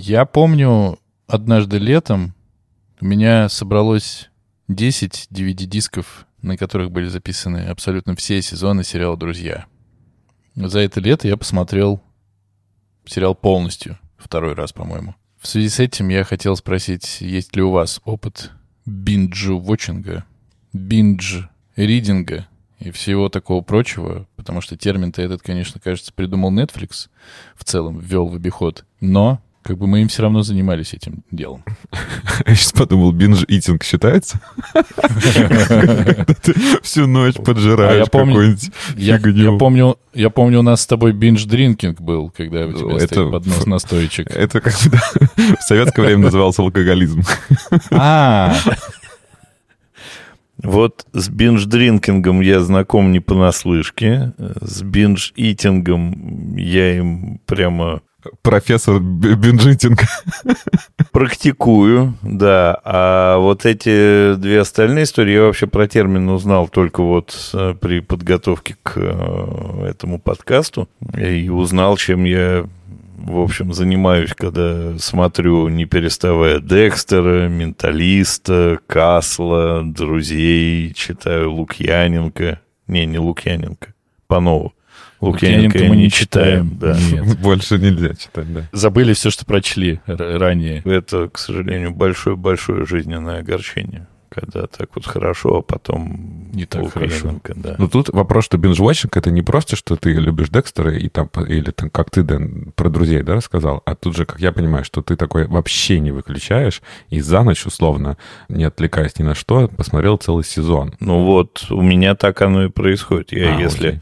Я помню, однажды летом у меня собралось 10 DVD-дисков, на которых были записаны абсолютно все сезоны сериала «Друзья». За это лето я посмотрел сериал полностью, второй раз, по-моему. В связи с этим я хотел спросить, есть ли у вас опыт бинджу-вотчинга, биндж-ридинга и всего такого прочего, потому что термин-то этот, конечно, кажется, придумал Netflix в целом, ввел в обиход, но как бы мы им все равно занимались этим делом. Я сейчас подумал, бинж-итинг считается? Всю ночь поджираешь а какую-нибудь я, помню, я помню, у нас с тобой бинж-дринкинг был, когда у тебя стоит поднос настоечек. Это как в советское время назывался алкоголизм. А, вот с бинж-дринкингом я знаком не понаслышке. С бинж-итингом я им прямо профессор бинжитинг. Практикую, да. А вот эти две остальные истории я вообще про термин узнал только вот э, при подготовке к э, этому подкасту. И узнал, чем я в общем, занимаюсь, когда смотрю, не переставая, Декстера, Менталиста, Касла, Друзей, читаю Лукьяненко. Не, не Лукьяненко, Панова. Лукьяненко мы не читаем. Да. Нет. Больше нельзя читать, да. Забыли все, что прочли ранее. Это, к сожалению, большое-большое жизненное огорчение когда так вот хорошо, а потом не так хорошо. Да. Но тут вопрос, что бинж-вотчинг это не просто, что ты любишь Декстера и там, или там, как ты, Дэн, про друзей, да, рассказал, а тут же, как я понимаю, что ты такой вообще не выключаешь и за ночь, условно, не отвлекаясь ни на что, посмотрел целый сезон. Ну вот, у меня так оно и происходит. Я а, если... Окей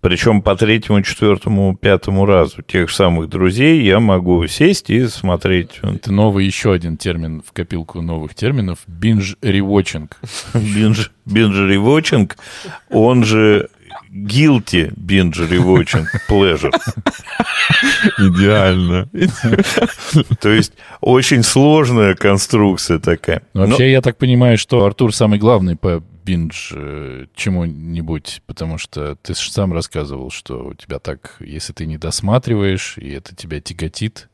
причем по третьему, четвертому, пятому разу тех самых друзей я могу сесть и смотреть. Это новый еще один термин в копилку новых терминов. Бинж-ревотчинг. Бинж-ревотчинг, он же guilty binge rewatching pleasure. Идеально. То есть очень сложная конструкция такая. Вообще, я так понимаю, что Артур самый главный по биндж э, чему-нибудь, потому что ты сам рассказывал, что у тебя так, если ты не досматриваешь, и это тебя тяготит,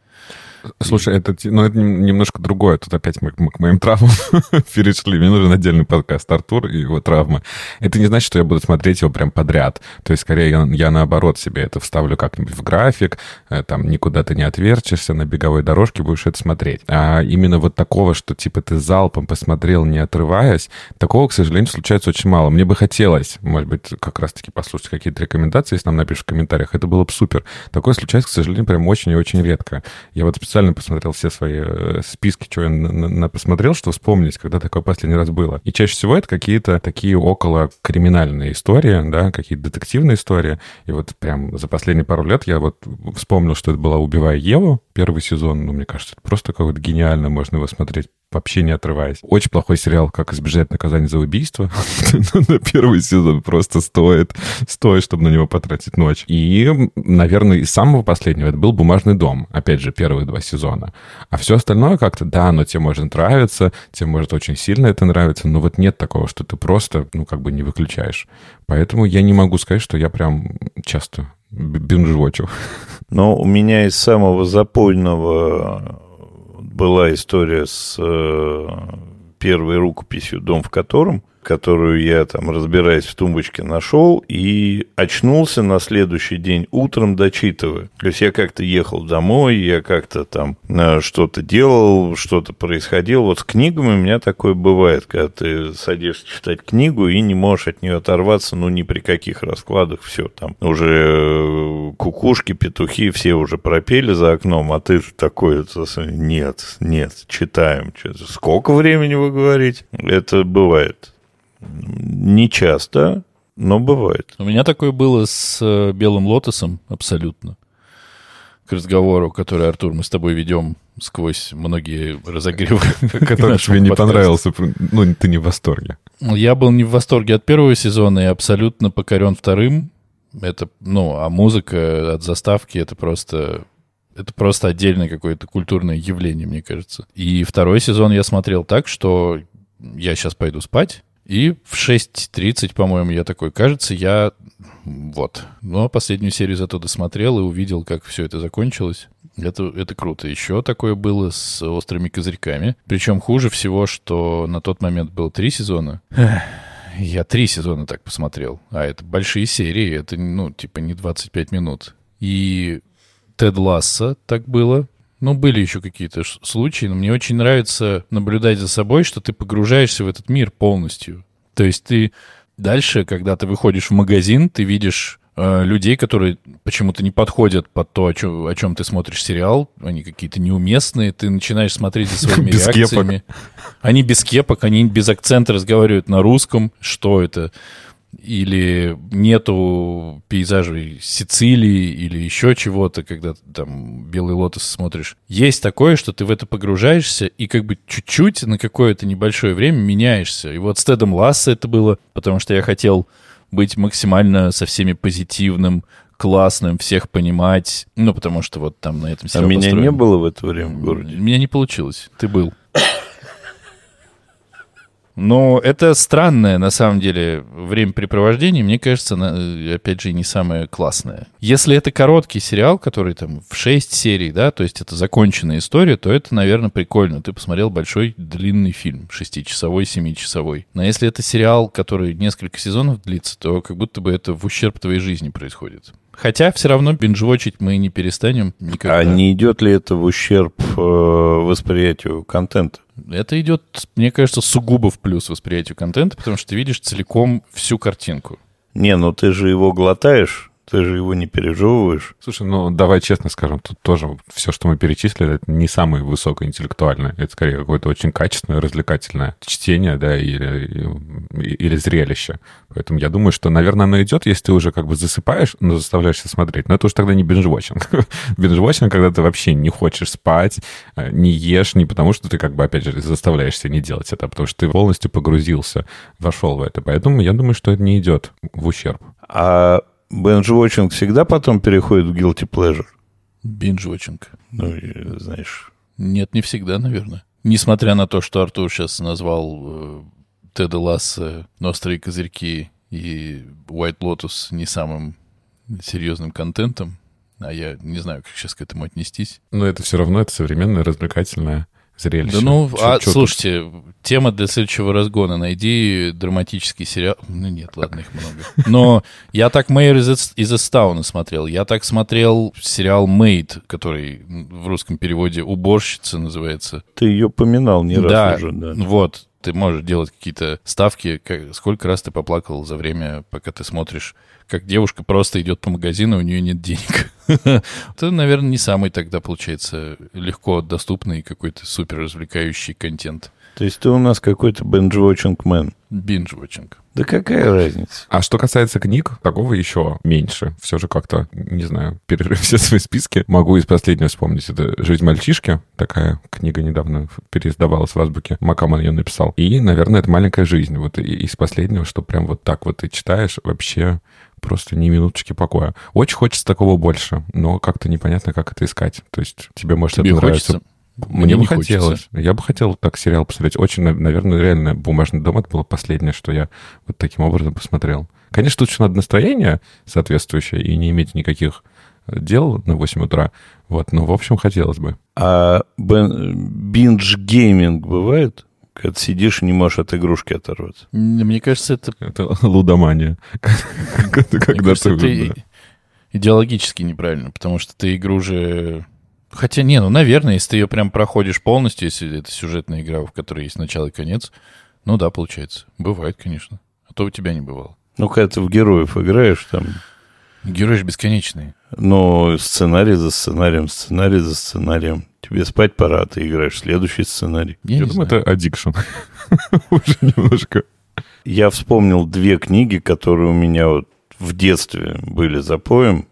Слушай, это, ну, это немножко другое. Тут опять мы, мы к моим травмам перешли. Мне нужен отдельный подкаст Артур и его травмы. Это не значит, что я буду смотреть его прям подряд. То есть, скорее, я, я наоборот себе это вставлю как-нибудь в график, э, там никуда ты не отверчишься, на беговой дорожке будешь это смотреть. А именно вот такого, что типа ты залпом посмотрел, не отрываясь, такого, к сожалению, случается очень мало. Мне бы хотелось, может быть, как раз-таки послушать какие-то рекомендации, если нам напишешь в комментариях. Это было бы супер. Такое случается, к сожалению, прям очень и очень редко. Я вот специально посмотрел все свои э, списки, что я на, на, посмотрел, что вспомнить, когда такое последний раз было. И чаще всего это какие-то такие около криминальные истории, да, какие-то детективные истории. И вот прям за последние пару лет я вот вспомнил, что это была «Убивая Еву», первый сезон. Ну, мне кажется, это просто какой-то гениально, можно его смотреть вообще не отрываясь. Очень плохой сериал «Как избежать наказания за убийство». на первый сезон просто стоит, стоит, чтобы на него потратить ночь. И, наверное, из самого последнего это был «Бумажный дом». Опять же, первые два сезона. А все остальное как-то, да, оно тебе может нравиться, тебе может очень сильно это нравиться, но вот нет такого, что ты просто, ну, как бы не выключаешь. Поэтому я не могу сказать, что я прям часто бинжвочу. Но у меня из самого запойного была история с э, первой рукописью «Дом в котором», которую я там, разбираясь в тумбочке, нашел и очнулся на следующий день утром, дочитывая. То есть я как-то ехал домой, я как-то там э, что-то делал, что-то происходило. Вот с книгами у меня такое бывает, когда ты садишься читать книгу и не можешь от нее оторваться, ну, ни при каких раскладах, все там. Уже э, кукушки, петухи все уже пропели за окном, а ты такой, нет, нет, читаем. Сколько времени вы говорите? Это бывает. Не часто, но бывает. У меня такое было с э, Белым Лотосом абсолютно. К разговору, который, Артур, мы с тобой ведем сквозь многие разогревы. Который тебе не понравился. Ну, ты не в восторге. Я был не в восторге от первого сезона и абсолютно покорен вторым. Это, ну, а музыка от заставки это просто это просто отдельное какое-то культурное явление, мне кажется. И второй сезон я смотрел так, что я сейчас пойду спать, И в 6.30, по-моему, я такой, кажется, я... Вот. Но последнюю серию зато досмотрел и увидел, как все это закончилось. Это, это круто. Еще такое было с «Острыми козырьками». Причем хуже всего, что на тот момент было три сезона. Я три сезона так посмотрел. А это большие серии. Это, ну, типа не 25 минут. И Тед Ласса так было. Ну, были еще какие-то случаи, но мне очень нравится наблюдать за собой, что ты погружаешься в этот мир полностью. То есть ты дальше, когда ты выходишь в магазин, ты видишь э, людей, которые почему-то не подходят под то, о чем, о чем ты смотришь сериал. Они какие-то неуместные. Ты начинаешь смотреть за своими Без реакциями. Они без кепок, они без акцента разговаривают на русском. Что это? Или нету пейзажей Сицилии или еще чего-то, когда там «Белый лотос» смотришь. Есть такое, что ты в это погружаешься и как бы чуть-чуть на какое-то небольшое время меняешься. И вот с Тедом Ласса это было, потому что я хотел быть максимально со всеми позитивным, классным, всех понимать. Ну, потому что вот там на этом А меня построен. не было в это время в городе? Меня не получилось. Ты был. Но это странное, на самом деле, времяпрепровождение, мне кажется, опять же, не самое классное. Если это короткий сериал, который там в 6 серий, да, то есть это законченная история, то это, наверное, прикольно. Ты посмотрел большой длинный фильм, шестичасовой, семичасовой. Но если это сериал, который несколько сезонов длится, то как будто бы это в ущерб твоей жизни происходит. Хотя все равно бинжвочить мы не перестанем никогда. А не идет ли это в ущерб э, восприятию контента? Это идет, мне кажется, сугубо в плюс восприятию контента, потому что ты видишь целиком всю картинку. Не, ну ты же его глотаешь, ты же его не пережевываешь. Слушай, ну давай честно скажем, тут тоже все, что мы перечислили, это не самое высокоинтеллектуальное. Это скорее какое-то очень качественное, развлекательное чтение, да, или, или зрелище. Поэтому я думаю, что, наверное, оно идет, если ты уже как бы засыпаешь, но заставляешься смотреть. Но это уже тогда не бинжвотчинг. бинжвотчинг, когда ты вообще не хочешь спать, э, не ешь, не потому что ты как бы, опять же, заставляешься не делать это, а потому что ты полностью погрузился, вошел в это. Поэтому я думаю, что это не идет в ущерб. А Бенж-вотчинг всегда потом переходит в guilty pleasure? Бинж-вотчинг. Ну, знаешь... Нет, не всегда, наверное. Несмотря на то, что Артур сейчас назвал э, Теда Ласса «Острые козырьки» и White Lotus не самым серьезным контентом, а я не знаю, как сейчас к этому отнестись. Но это все равно, это современное, развлекательное зрелище. Да ну, чё, а, чё слушайте, тут? тема для следующего разгона. Найди драматический сериал. Ну нет, ладно, их много. Но я так Мэйр из, из Эстауна смотрел. Я так смотрел сериал «Мейд», который в русском переводе «Уборщица» называется. Ты ее поминал не раз да, уже, да. вот. Ты можешь делать какие-то ставки. Как, сколько раз ты поплакал за время, пока ты смотришь как девушка просто идет по магазину, у нее нет денег. Это, наверное, не самый тогда, получается, легко доступный какой-то супер развлекающий контент. То есть ты у нас какой-то бинж-вотчинг мэн. Бинж-вотчинг. Да какая разница? А что касается книг, такого еще меньше. Все же как-то, не знаю, перерыв все свои списки. Могу из последнего вспомнить. Это «Жизнь мальчишки». Такая книга недавно переиздавалась в азбуке. Макаман ее написал. И, наверное, это «Маленькая жизнь». Вот из последнего, что прям вот так вот ты читаешь, вообще просто ни минуточки покоя. Очень хочется такого больше, но как-то непонятно, как это искать. То есть тебе может тебе это хочется? Мне, Мне бы хотелось. Я бы хотел так сериал посмотреть. Очень, наверное, реально «Бумажный дом» — это было последнее, что я вот таким образом посмотрел. Конечно, тут еще надо настроение соответствующее и не иметь никаких дел на 8 утра. Вот, но, в общем, хотелось бы. А binge-gaming бывает? Когда сидишь и не можешь от игрушки оторваться. Мне кажется, это... Это лудомания. Когда ты... идеологически неправильно, потому что ты игру же... Хотя, не, ну, наверное, если ты ее прям проходишь полностью, если это сюжетная игра, в которой есть начало и конец, ну да, получается. Бывает, конечно. А то у тебя не бывало. Ну, когда ты в героев играешь, там... Герои же бесконечные. Но сценарий за сценарием, сценарий за сценарием. Тебе спать пора, а ты играешь следующий сценарий. Я, Я думаю, знаю. это addiction. Уже немножко. Я вспомнил две книги, которые у меня вот в детстве были запоем,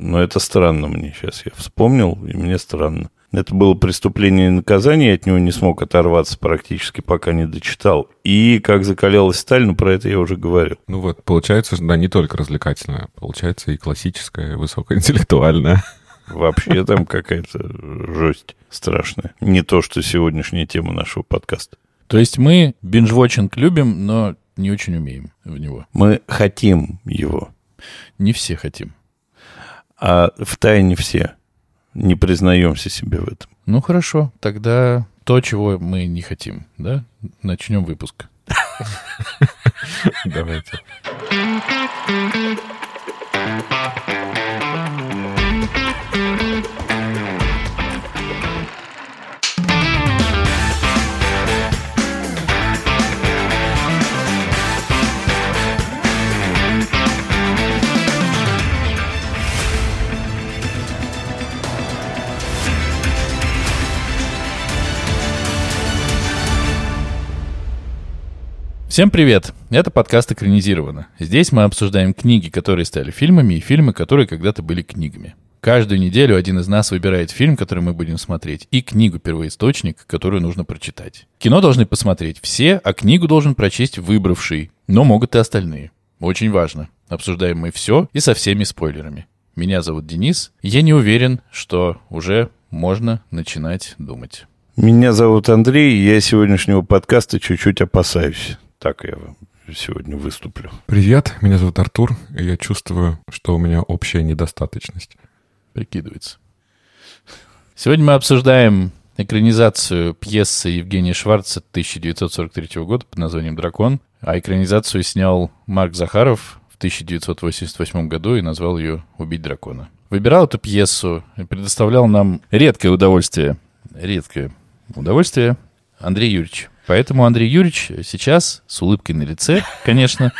но это странно мне сейчас. Я вспомнил, и мне странно. Это было преступление и наказание, я от него не смог оторваться практически, пока не дочитал. И как закалялась сталь, ну, про это я уже говорил. Ну вот, получается, да, не только развлекательное, получается и классическое, высокоинтеллектуальное. Вообще там какая-то жесть страшная. Не то, что сегодняшняя тема нашего подкаста. То есть мы бинж любим, но не очень умеем в него. Мы хотим его, Не все хотим. А в тайне все не признаемся себе в этом. Ну хорошо, тогда то, чего мы не хотим, да? Начнем выпуск. Давайте. Всем привет! Это подкаст «Экранизировано». Здесь мы обсуждаем книги, которые стали фильмами, и фильмы, которые когда-то были книгами. Каждую неделю один из нас выбирает фильм, который мы будем смотреть, и книгу-первоисточник, которую нужно прочитать. Кино должны посмотреть все, а книгу должен прочесть выбравший, но могут и остальные. Очень важно. Обсуждаем мы все и со всеми спойлерами. Меня зовут Денис, я не уверен, что уже можно начинать думать. Меня зовут Андрей, и я сегодняшнего подкаста чуть-чуть опасаюсь. Так я сегодня выступлю. Привет, меня зовут Артур, и я чувствую, что у меня общая недостаточность. Прикидывается. Сегодня мы обсуждаем экранизацию пьесы Евгения Шварца 1943 года под названием «Дракон», а экранизацию снял Марк Захаров в 1988 году и назвал ее «Убить дракона». Выбирал эту пьесу и предоставлял нам редкое удовольствие, редкое удовольствие Андрей Юрьевич. Поэтому Андрей Юрьевич сейчас с улыбкой на лице, конечно,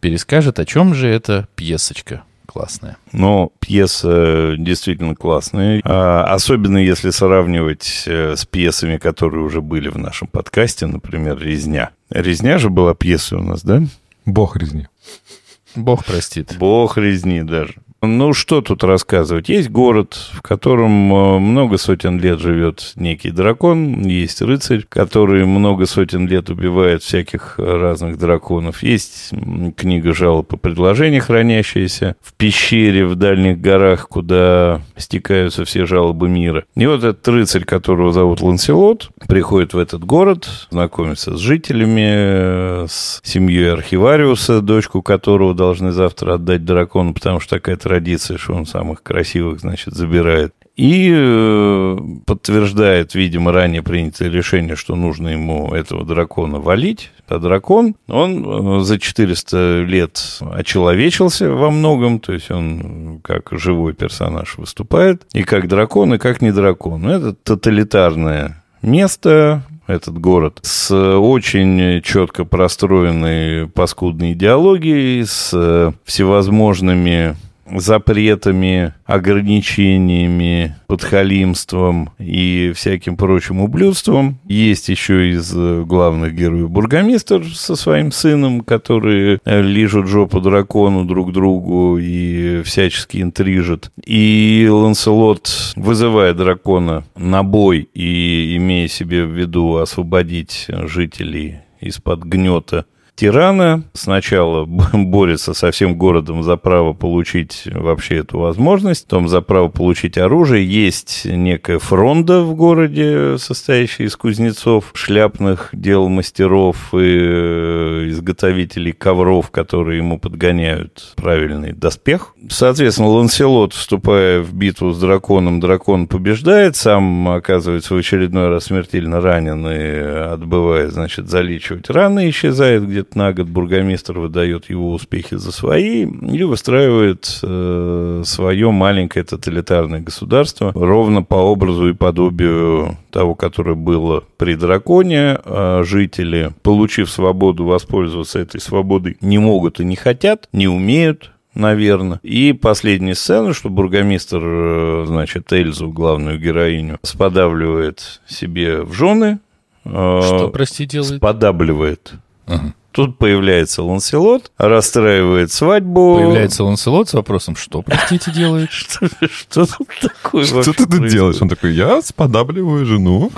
перескажет, о чем же эта пьесочка классная. Но пьеса действительно классная, а, особенно если сравнивать э, с пьесами, которые уже были в нашем подкасте, например, «Резня». «Резня» же была пьесой у нас, да? Бог резни. Бог простит. Бог резни даже. Ну, что тут рассказывать? Есть город, в котором э, много сотен лет живет некий дракон, есть рыцарь, который много сотен лет убивает всяких разных драконов. Есть книга жалоб и предложений, хранящаяся в пещере в дальних горах, куда стекаются все жалобы мира. И вот этот рыцарь, которого зовут Ланселот, приходит в этот город, знакомится с жителями, э, с семьей архивариуса, дочку которого должны завтра отдать дракону, потому что такая традиция, что он самых красивых, значит, забирает. И э, подтверждает, видимо, ранее принятое решение, что нужно ему этого дракона валить. А дракон, он э, за 400 лет очеловечился во многом, то есть он как живой персонаж выступает, и как дракон, и как не дракон. Это тоталитарное место, этот город, с очень четко простроенной паскудной идеологией, с э, всевозможными запретами, ограничениями, подхалимством и всяким прочим ублюдством. Есть еще из э, главных героев бургомистр со своим сыном, которые э, лижут жопу дракону друг другу и всячески интрижат. И Ланселот, вызывая дракона на бой и имея себе в виду освободить жителей из-под гнета тирана. Сначала борется со всем городом за право получить вообще эту возможность, потом за право получить оружие. Есть некая фронда в городе, состоящая из кузнецов, шляпных дел мастеров и э, изготовителей ковров, которые ему подгоняют правильный доспех. Соответственно, Ланселот, вступая в битву с драконом, дракон побеждает, сам оказывается в очередной раз смертельно ранен и отбывает, значит, залечивать раны, исчезает где-то на год бургомистр выдает его успехи за свои и выстраивает э, свое маленькое тоталитарное государство ровно по образу и подобию того, которое было при драконе. А жители, получив свободу, воспользоваться этой свободой не могут и не хотят, не умеют, наверное. И последняя сцена, что бургомистр, э, значит, Эльзу, главную героиню, сподавливает себе в жены. э, Что, прости, делает? Сподабливает. Ага. Тут появляется Ланселот, расстраивает свадьбу. Появляется Ланселот с вопросом, что, простите, делает? Что, что тут такое Что ты тут делаешь? Он такой, я сподабливаю жену.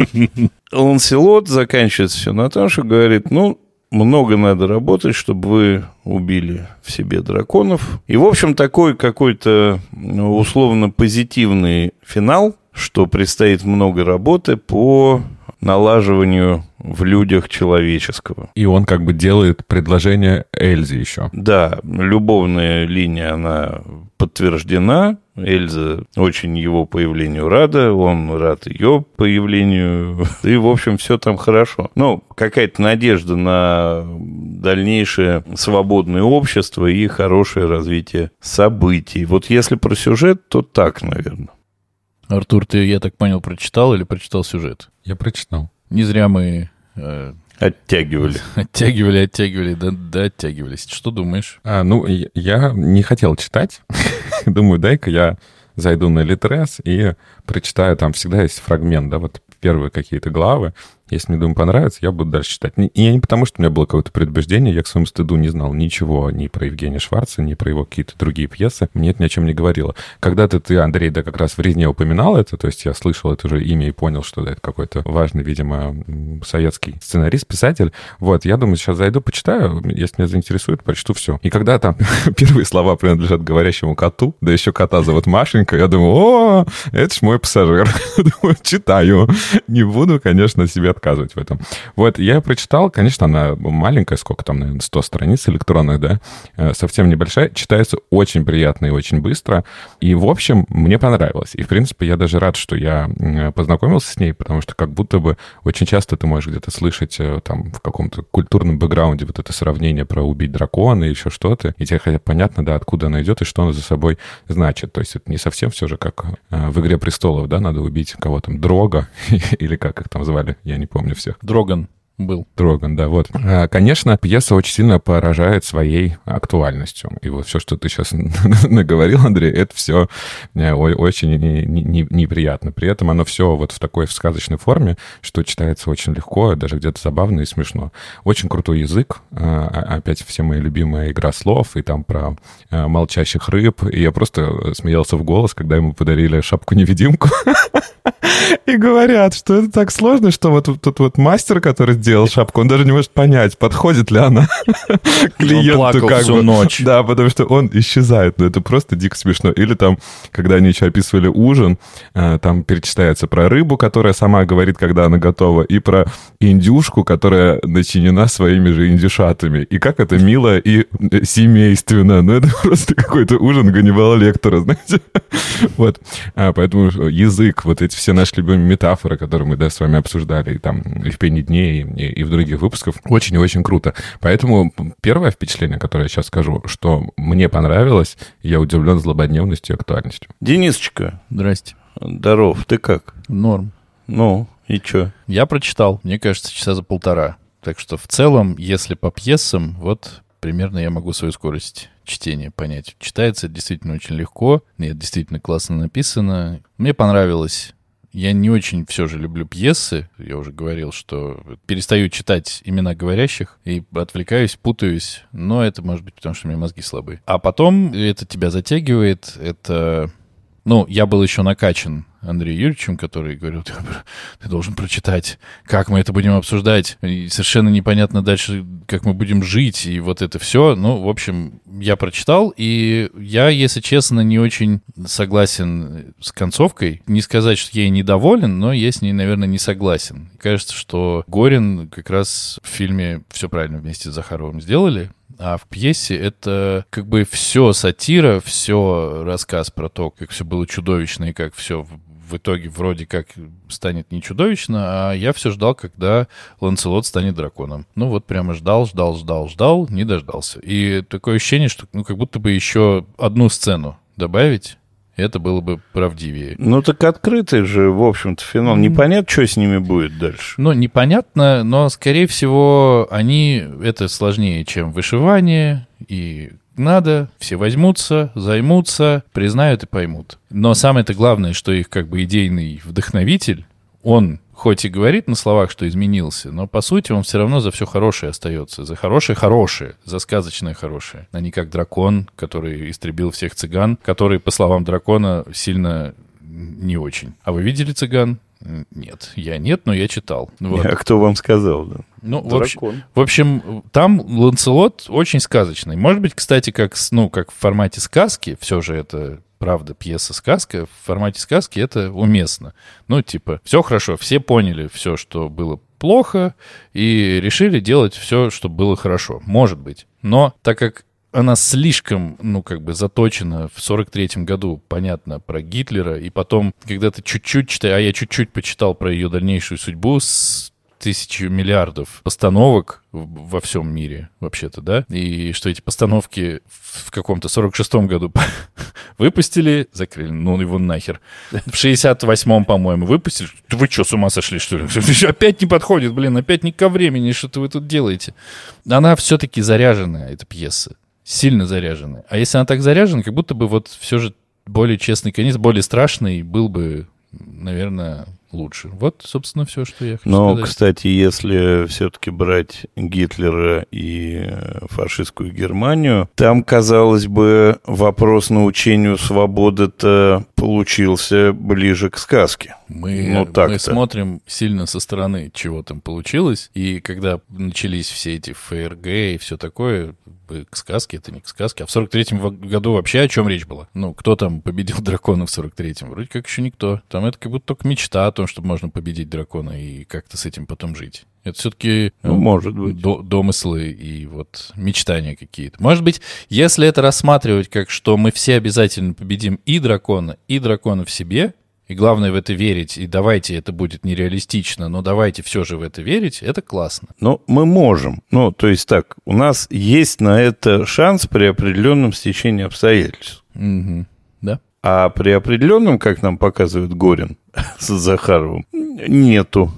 Ланселот заканчивает все на том, что говорит, ну, много надо работать, чтобы вы убили в себе драконов. И, в общем, такой какой-то ну, условно позитивный финал, что предстоит много работы по налаживанию в людях человеческого. И он как бы делает предложение Эльзе еще. Да, любовная линия, она подтверждена. Эльза очень его появлению рада, он рад ее появлению. И, в общем, все там хорошо. Ну, какая-то надежда на дальнейшее свободное общество и хорошее развитие событий. Вот если про сюжет, то так, наверное. Артур, ты, я так понял, прочитал или прочитал сюжет? Я прочитал. Не зря мы э, Оттягивали. оттягивали, оттягивали, да, да, оттягивались. Что думаешь? А, ну, я- я не хотел читать. Думаю, дай-ка я зайду на Литрес и прочитаю. Там всегда есть фрагмент, да, вот первые какие-то главы. Если мне, думаю, понравится, я буду дальше читать. И я не потому, что у меня было какое-то предубеждение, я к своему стыду не знал ничего ни про Евгения Шварца, ни про его какие-то другие пьесы. Мне это ни о чем не говорило. Когда-то ты, Андрей, да, как раз в «Резне» упоминал это, то есть я слышал это уже имя и понял, что да, это какой-то важный, видимо, советский сценарист, писатель. Вот, я думаю, сейчас зайду, почитаю, если меня заинтересует, прочту все. И когда там первые слова принадлежат говорящему коту, да еще кота зовут Машенька, я думаю, о, это ж мой пассажир. Читаю. Не буду, конечно, себе отказывать в этом. Вот, я прочитал, конечно, она маленькая, сколько там, наверное, 100 страниц электронных, да, э, совсем небольшая, читается очень приятно и очень быстро. И, в общем, мне понравилось. И, в принципе, я даже рад, что я познакомился с ней, потому что как будто бы очень часто ты можешь где-то слышать э, там в каком-то культурном бэкграунде вот это сравнение про убить дракона и еще что-то, и тебе хотя понятно, да, откуда она идет и что она за собой значит. То есть это не совсем все же как э, в «Игре престолов», да, надо убить кого там, Дрога, или как их там звали, я не помню всех. Дроган был. Дроган, да, вот. А, Конечно, пьеса очень сильно поражает своей актуальностью. И вот все, что ты сейчас наговорил, Андрей, это все очень не- не- неприятно. При этом оно все вот в такой в сказочной форме, что читается очень легко, даже где-то забавно и смешно. Очень крутой язык. А, Опять все мои любимые игра слов, и там про а, молчащих рыб. И я просто смеялся в голос, когда ему подарили шапку-невидимку. И говорят, что это так сложно, что вот тут вот мастер, который сделал шапку, он даже не может понять, подходит ли она клиенту. как всю бы. ночь. Да, потому что он исчезает. Ну, это просто дико смешно. Или там, когда они еще описывали ужин, э, там перечисляется про рыбу, которая сама говорит, когда она готова, и про индюшку, которая начинена своими же индюшатами. И как это мило и э, семейственно. Ну, это просто какой-то ужин Ганнибала Лектора, знаете. Вот. А, поэтому язык, вот эти все наши любимые метафоры, которые мы, да, с вами обсуждали, и там и в «Пенни дней», и, и в других выпусках, очень и очень круто. Поэтому первое впечатление, которое я сейчас скажу, что мне понравилось, я удивлен злободневностью и актуальностью. Денисочка, Здрасте. здоров, ты как? Норм. Ну, и чё? Я прочитал, мне кажется, часа за полтора. Так что в целом, если по пьесам, вот примерно я могу свою скорость чтения понять. Читается действительно очень легко, это действительно классно написано. Мне понравилось. Я не очень все же люблю пьесы. Я уже говорил, что перестаю читать имена говорящих и отвлекаюсь, путаюсь. Но это может быть потому, что у меня мозги слабые. А потом это тебя затягивает. Это ну, я был еще накачан Андреем Юрьевичем, который говорил, ты, ты должен прочитать, как мы это будем обсуждать. И совершенно непонятно дальше, как мы будем жить, и вот это все. Ну, в общем, я прочитал, и я, если честно, не очень согласен с концовкой. Не сказать, что я ей недоволен, но я с ней, наверное, не согласен. Кажется, что Горин как раз в фильме все правильно вместе с Захаровым сделали. А в пьесе это как бы все сатира, все рассказ про то, как все было чудовищно и как все в итоге вроде как станет не чудовищно, а я все ждал, когда Ланцелот станет драконом. Ну вот прямо ждал, ждал, ждал, ждал, не дождался. И такое ощущение, что ну как будто бы еще одну сцену добавить, это было бы правдивее. Ну так открытый же, в общем-то, финал. Непонятно, что с ними будет дальше. Ну, непонятно, но, скорее всего, они... Это сложнее, чем вышивание, и надо, все возьмутся, займутся, признают и поймут. Но самое-то главное, что их как бы идейный вдохновитель, он хоть и говорит на словах, что изменился, но по сути он все равно за все хорошее остается. За хорошее хорошее, за сказочное хорошее. А не как дракон, который истребил всех цыган, который, по словам дракона, сильно не очень. А вы видели цыган? Нет, я нет, но я читал. Вот. А кто вам сказал? Да? Ну, в общем, Дракон. в общем, там Ланцелот очень сказочный. Может быть, кстати, как, ну, как в формате сказки, все же это правда пьеса-сказка, в формате сказки это уместно. Ну, типа, все хорошо, все поняли все, что было плохо, и решили делать все, чтобы было хорошо. Может быть. Но так как она слишком, ну, как бы заточена в 43-м году, понятно, про Гитлера, и потом, когда ты чуть-чуть читаешь, а я чуть-чуть почитал про ее дальнейшую судьбу с тысячи миллиардов постановок во всем мире, вообще-то, да? И что эти постановки в каком-то 46-м году выпустили, закрыли, ну его нахер. В 68-м, по-моему, выпустили. Вы что, с ума сошли, что ли? Опять не подходит, блин, опять не ко времени, что-то вы тут делаете. Она все-таки заряженная, эта пьеса сильно заряжены. А если она так заряжена, как будто бы вот все же более честный конец, более страшный был бы, наверное, лучше. Вот, собственно, все, что я хочу Но, сказать. кстати, если все-таки брать Гитлера и э, фашистскую Германию, там, казалось бы, вопрос научению свободы-то получился ближе к сказке. Мы, Ну, так-то. мы смотрим сильно со стороны, чего там получилось. И когда начались все эти ФРГ и все такое, к сказке, это не к сказке. А в 43-м во- году вообще о чем речь была? Ну, кто там победил дракона в 43-м? Вроде как еще никто. Там это как будто только мечта о том, чтобы можно победить дракона и как-то с этим потом жить. Это все-таки Ну, может быть. домыслы и вот мечтания какие-то. Может быть, если это рассматривать как, что мы все обязательно победим и дракона, и дракона в себе, и главное в это верить, и давайте это будет нереалистично, но давайте все же в это верить, это классно. Но мы можем. Ну, то есть так, у нас есть на это шанс при определенном стечении обстоятельств. Мгм. Да? А при определенном, как нам показывает Горин с Захаровым, нету.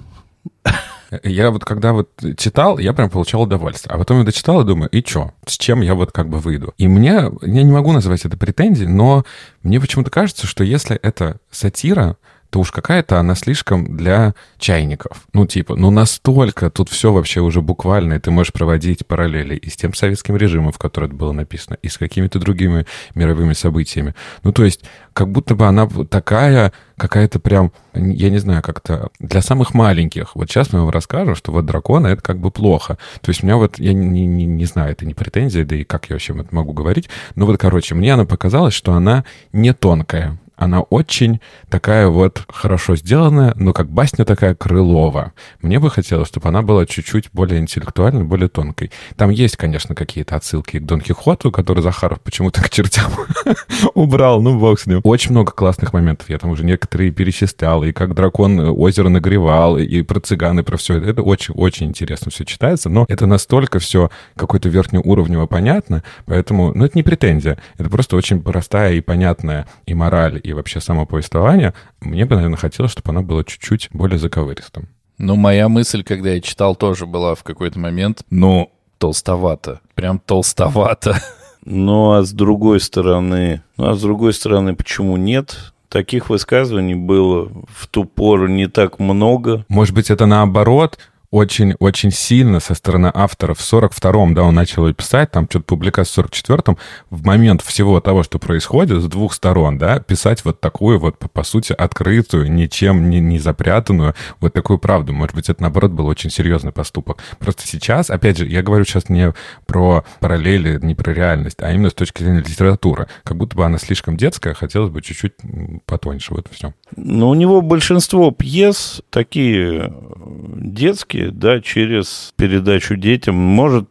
Я вот когда вот читал, я прям получал удовольствие. А потом я дочитал и думаю, и чё? С чем я вот как бы выйду? И мне, я не могу назвать это претензией, но мне почему-то кажется, что если это сатира, то уж какая-то она слишком для чайников. Ну, типа, ну настолько тут все вообще уже буквально, и ты можешь проводить параллели и с тем советским режимом, в который это было написано, и с какими-то другими мировыми событиями. Ну, то есть, как будто бы она такая, какая-то прям, я не знаю, как-то для самых маленьких. Вот сейчас мы вам расскажем, что вот драконы — это как бы плохо. То есть у меня вот, я не, не, не знаю, это не претензия, да и как я вообще это могу говорить, но вот, короче, мне она показалась, что она не тонкая. Она очень такая вот хорошо сделанная, но как басня такая крылова. Мне бы хотелось, чтобы она была чуть-чуть более интеллектуальной, более тонкой. Там есть, конечно, какие-то отсылки к Дон Кихоту, который Захаров почему-то к чертям убрал, ну бог с ним. Очень много классных моментов. Я там уже некоторые перечислял, и как дракон озеро нагревал, и про цыган, и про все это. Это очень-очень интересно все читается, но это настолько все какое-то верхнеуровнево понятно, поэтому, ну, это не претензия. Это просто очень простая и понятная и мораль, и вообще само повествование. Мне бы, наверное, хотелось, чтобы она была чуть-чуть более заковыристым. Но моя мысль, когда я читал, тоже была в какой-то момент, ну, толстовато. Прям толстовато. Ну, а с другой стороны, ну, а с другой стороны, почему нет? Таких высказываний было в ту пору не так много. Может быть, это наоборот очень-очень сильно со стороны автора в 42-м, да, он начал ее писать, там что-то публикация в 44-м, в момент всего того, что происходит с двух сторон, да, писать вот такую вот, по, по сути, открытую, ничем не, не запрятанную, вот такую правду. Может быть, это, наоборот, был очень серьезный поступок. Просто сейчас, опять же, я говорю сейчас не про параллели, не про реальность, а именно с точки зрения литературы. Как будто бы она слишком детская, хотелось бы чуть-чуть потоньше, вот и все. Но у него большинство пьес такие детские, да, через передачу детям. Может,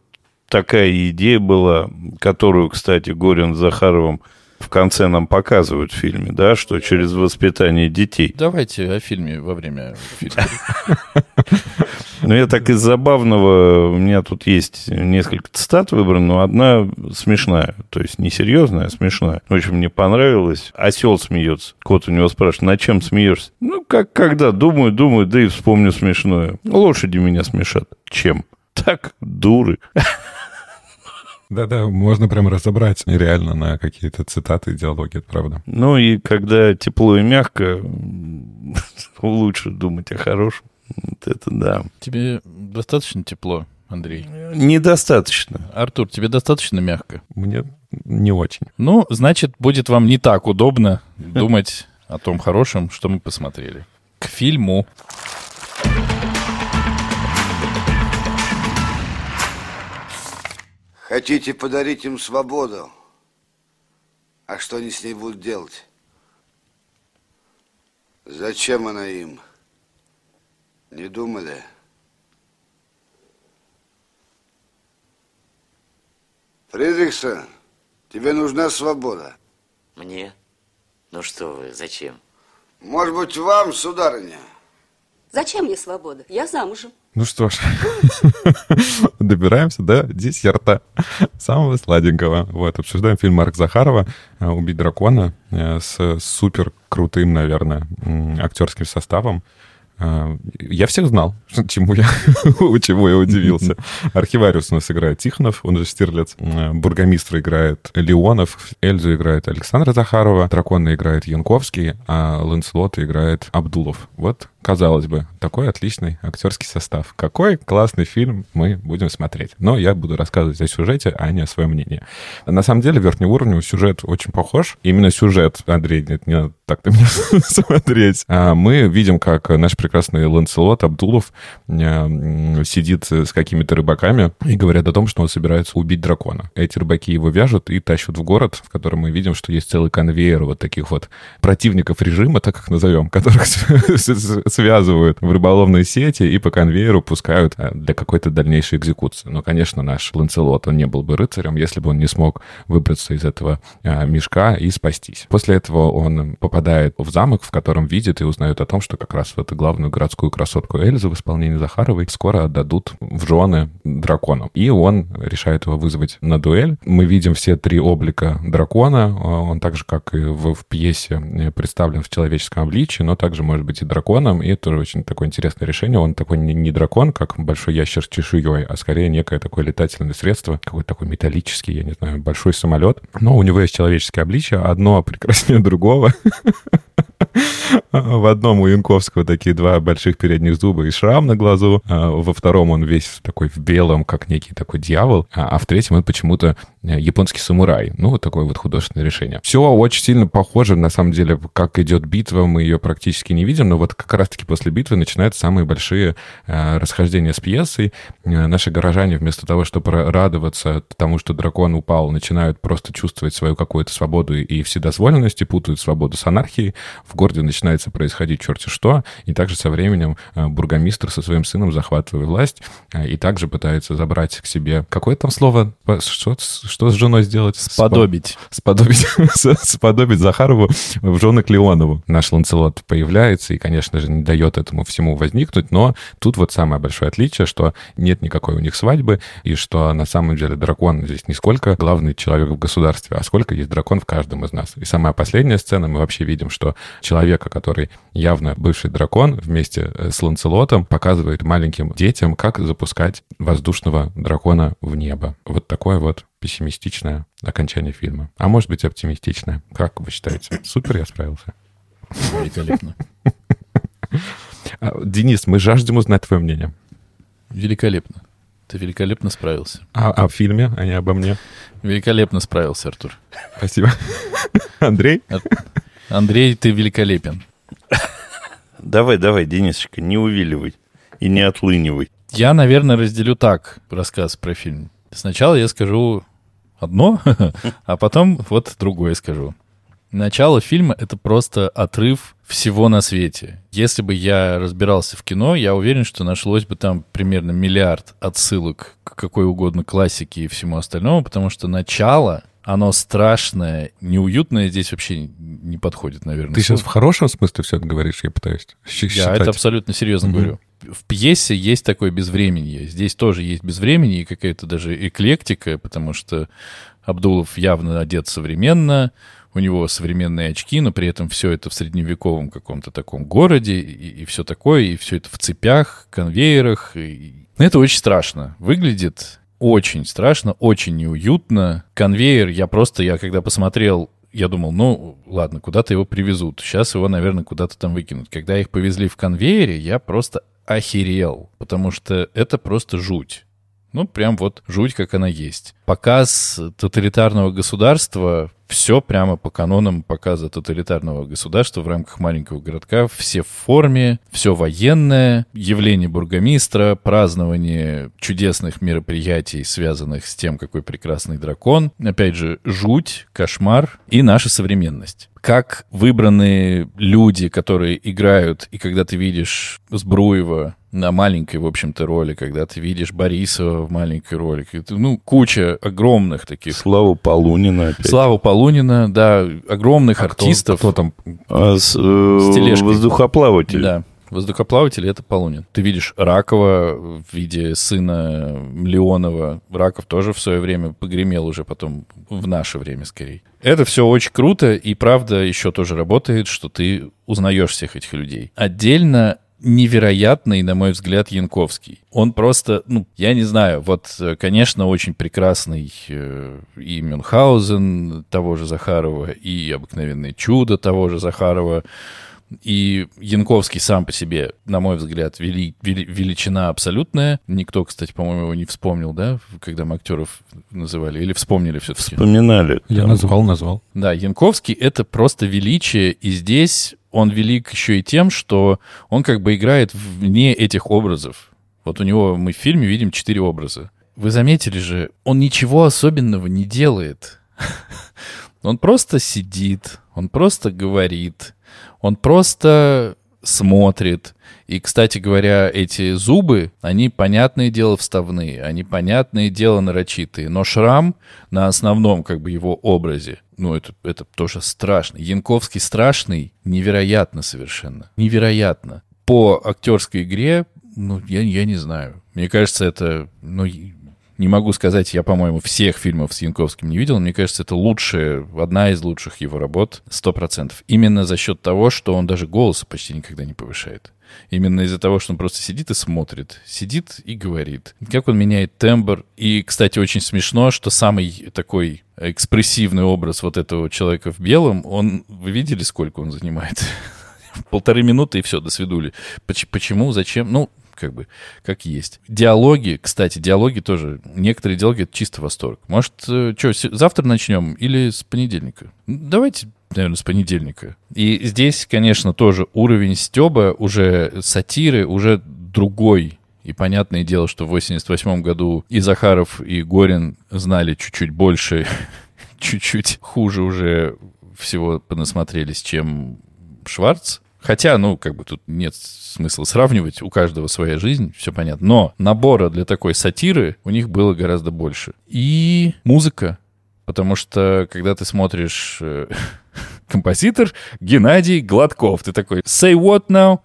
такая идея была, которую, кстати, Горин с Захаровым в конце нам показывают в фильме, да, что через воспитание детей. Давайте о фильме во время фильма. Но я так из забавного, у меня тут есть несколько цитат выбрано, но одна смешная, то есть не серьезная, а смешная. Очень мне понравилось. Осел смеется. Кот у него спрашивает, на чем смеешься? Ну, как когда? Думаю, думаю, да и вспомню смешное. Лошади меня смешат. Чем? Так, дуры. Да-да, можно прям разобрать реально на какие-то цитаты и диалоги, это правда. Ну и когда тепло и мягко, лучше думать о хорошем. Вот это да. Тебе достаточно тепло, Андрей? Недостаточно. Артур, тебе достаточно мягко? Мне не очень. Ну, значит, будет вам не так удобно думать о том хорошем, что мы посмотрели. К фильму. Хотите подарить им свободу? А что они с ней будут делать? Зачем она им? Не думали? Фридрихсон, тебе нужна свобода. Мне? Ну что вы, зачем? Может быть, вам, сударыня? Зачем мне свобода? Я замужем. Ну что ж, добираемся до десерта самого сладенького. Вот, обсуждаем фильм Марк Захарова «А, «Убить дракона» э, с супер крутым, наверное, актерским составом. Э, я всех знал, чему я, чему я удивился. Архивариус у нас играет Тихонов, он же Стирлиц. Бургомистр играет Леонов, Эльзу играет Александра Захарова, Дракона играет Янковский, а Ланселота играет Абдулов. Вот казалось бы, такой отличный актерский состав. Какой классный фильм мы будем смотреть. Но я буду рассказывать о сюжете, а не о своем мнении. На самом деле, верхнеуровневый сюжет очень похож. Именно сюжет, Андрей, нет, не надо так-то меня смотреть. А мы видим, как наш прекрасный Ланселот Абдулов э, сидит с какими-то рыбаками и говорят о том, что он собирается убить дракона. Эти рыбаки его вяжут и тащат в город, в котором мы видим, что есть целый конвейер вот таких вот противников режима, так как назовем, которых связывают в рыболовной сети и по конвейеру пускают э, для какой-то дальнейшей экзекуции. Но, конечно, наш Ланцелот, он не был бы рыцарем, если бы он не смог выбраться из этого э, мешка и спастись. После этого он попадает в замок, в котором видит и узнает о том, что как раз вот эту главную городскую красотку Эльзу в исполнении Захаровой скоро отдадут в жены дракону. И он решает его вызвать на дуэль. Мы видим все три облика дракона. Э, он так же, как и в, в пьесе, представлен в человеческом обличии, но также может быть и драконом, и это тоже очень такое интересное решение. Он такой не, не дракон, как большой ящер с чешуей, а скорее некое такое летательное средство, какой-то такой металлический, я не знаю, большой самолет. Но у него есть человеческое обличие, одно прекраснее другого. В одном у Янковского такие два больших передних зуба и шрам на глазу. А во втором он весь такой в белом, как некий такой дьявол. А, а в третьем он почему-то э, японский самурай. Ну, вот такое вот художественное решение. Все очень сильно похоже, на самом деле, как идет битва, мы ее практически не видим, но вот как раз-таки после битвы начинаются самые большие э, расхождения с пьесой. Э, наши горожане вместо того, чтобы радоваться тому, что дракон упал, начинают просто чувствовать свою какую-то свободу и вседозволенность, и путают свободу с анархией. В городе начинается происходить черти что, и также со временем э, бургомистр со своим сыном захватывает власть э, и также пытается забрать к себе... Какое там слово? Что, что с женой сделать? Сподобить. Сподобить, сподобить Захарову в жены к Леонову. Наш Ланцелот появляется и, конечно же, не дает этому всему возникнуть, но тут вот самое большое отличие, что нет никакой у них свадьбы, и что на самом деле дракон здесь не сколько главный человек в государстве, а сколько есть дракон в каждом из нас. И самая последняя сцена, мы вообще видим, что человека, который явно бывший дракон, вместе э, с Ланцелотом показывает маленьким детям, как запускать воздушного дракона в небо. Вот такое вот пессимистичное окончание фильма. А может быть оптимистичное. Как вы считаете? Супер я справился? Великолепно. А, Денис, мы жаждем узнать твое мнение. Великолепно. Ты великолепно справился. А, о фильме, а не обо мне. Великолепно справился, Артур. Спасибо. Андрей? Андрей, ты великолепен. Давай, давай, Денисочка, не увиливай и не отлынивай. Я, наверное, разделю так рассказ про фильм. Сначала я скажу одно, а потом вот другое скажу. Начало фильма — это просто отрыв всего на свете. Если бы я разбирался в кино, я уверен, что нашлось бы там примерно миллиард отсылок к какой угодно классике и всему остальному, потому что начало оно страшное, неуютное здесь вообще не подходит, наверное. Ты сейчас в хорошем смысле все это говоришь, я пытаюсь считать. Я это абсолютно серьезно угу. говорю. В пьесе есть такое безвременье. Здесь тоже есть безвременье и какая-то даже эклектика, потому что Абдулов явно одет современно, у него современные очки, но при этом все это в средневековом каком-то таком городе, и, и все такое, и все это в цепях, конвейерах. И... Это очень страшно. Выглядит очень страшно, очень неуютно. Конвейер, я просто, я когда посмотрел, я думал, ну, ладно, куда-то его привезут. Сейчас его, наверное, куда-то там выкинут. Когда их повезли в конвейере, я просто охерел, потому что это просто жуть. Ну, прям вот жуть, как она есть. Показ тоталитарного государства все прямо по канонам показа тоталитарного государства в рамках маленького городка. Все в форме, все военное, явление бургомистра, празднование чудесных мероприятий, связанных с тем, какой прекрасный дракон. Опять же, жуть, кошмар и наша современность как выбранные люди, которые играют, и когда ты видишь Сбруева на маленькой, в общем-то, роли, когда ты видишь Борисова в маленькой роли, ну, куча огромных таких. Слава Полунина опять. Слава Полунина, да, огромных А артистов. Кто, кто там? А с, э, С тележкой. воздухоплаватель. Да. Воздухоплаватель — это Полунин. Ты видишь Ракова в виде сына Леонова. Раков тоже в свое время погремел уже потом, в наше время скорее. Это все очень круто, и правда еще тоже работает, что ты узнаешь всех этих людей. Отдельно невероятный, на мой взгляд, Янковский. Он просто, ну, я не знаю, вот, э, конечно, очень прекрасный э, и Мюнхгаузен того же Захарова, и «Обыкновенное чудо» того же Захарова, и Янковский сам по себе, на мой взгляд, вели, вели- величина абсолютная. Никто, кстати, по-моему, его не вспомнил, да, когда мы актеров называли, или вспомнили все-таки? Вспоминали. Я Там назвал, назвал. Да, Янковский — это просто величие, и здесь он велик еще и тем, что он как бы играет вне этих образов. Вот у него мы в фильме видим четыре образа. Вы заметили же, он ничего особенного не делает. Он просто сидит, он просто говорит, он просто смотрит. И, кстати говоря, эти зубы, они, понятное дело, вставные, они, понятное дело, нарочитые. Но шрам на основном, как бы, его образе, ну, это, это тоже страшно. Янковский страшный, невероятно совершенно. Невероятно. По актерской игре, ну, я, я не знаю. Мне кажется, это, ну, не могу сказать, я, по-моему, всех фильмов с Янковским не видел. Мне кажется, это лучшая, одна из лучших его работ, сто процентов. Именно за счет того, что он даже голоса почти никогда не повышает. Именно из-за того, что он просто сидит и смотрит, сидит и говорит. Как он меняет тембр. И, кстати, очень смешно, что самый такой экспрессивный образ вот этого человека в белом, он, вы видели, сколько он занимает? Полторы минуты и все, до свидули. Поч- Почему, зачем? Ну, как бы, как есть. Диалоги, кстати, диалоги тоже, некоторые диалоги — это чисто восторг. Может, что, завтра начнем или с понедельника? Давайте, наверное, с понедельника. И здесь, конечно, тоже уровень стеба, уже сатиры, уже другой. И понятное дело, что в 88 году и Захаров, и Горин знали чуть-чуть больше, чуть-чуть хуже уже всего понасмотрелись, чем Шварц. Хотя, ну, как бы тут нет смысла сравнивать, у каждого своя жизнь, все понятно. Но набора для такой сатиры у них было гораздо больше. И музыка. Потому что, когда ты смотришь э, композитор Геннадий Гладков, ты такой, say what now?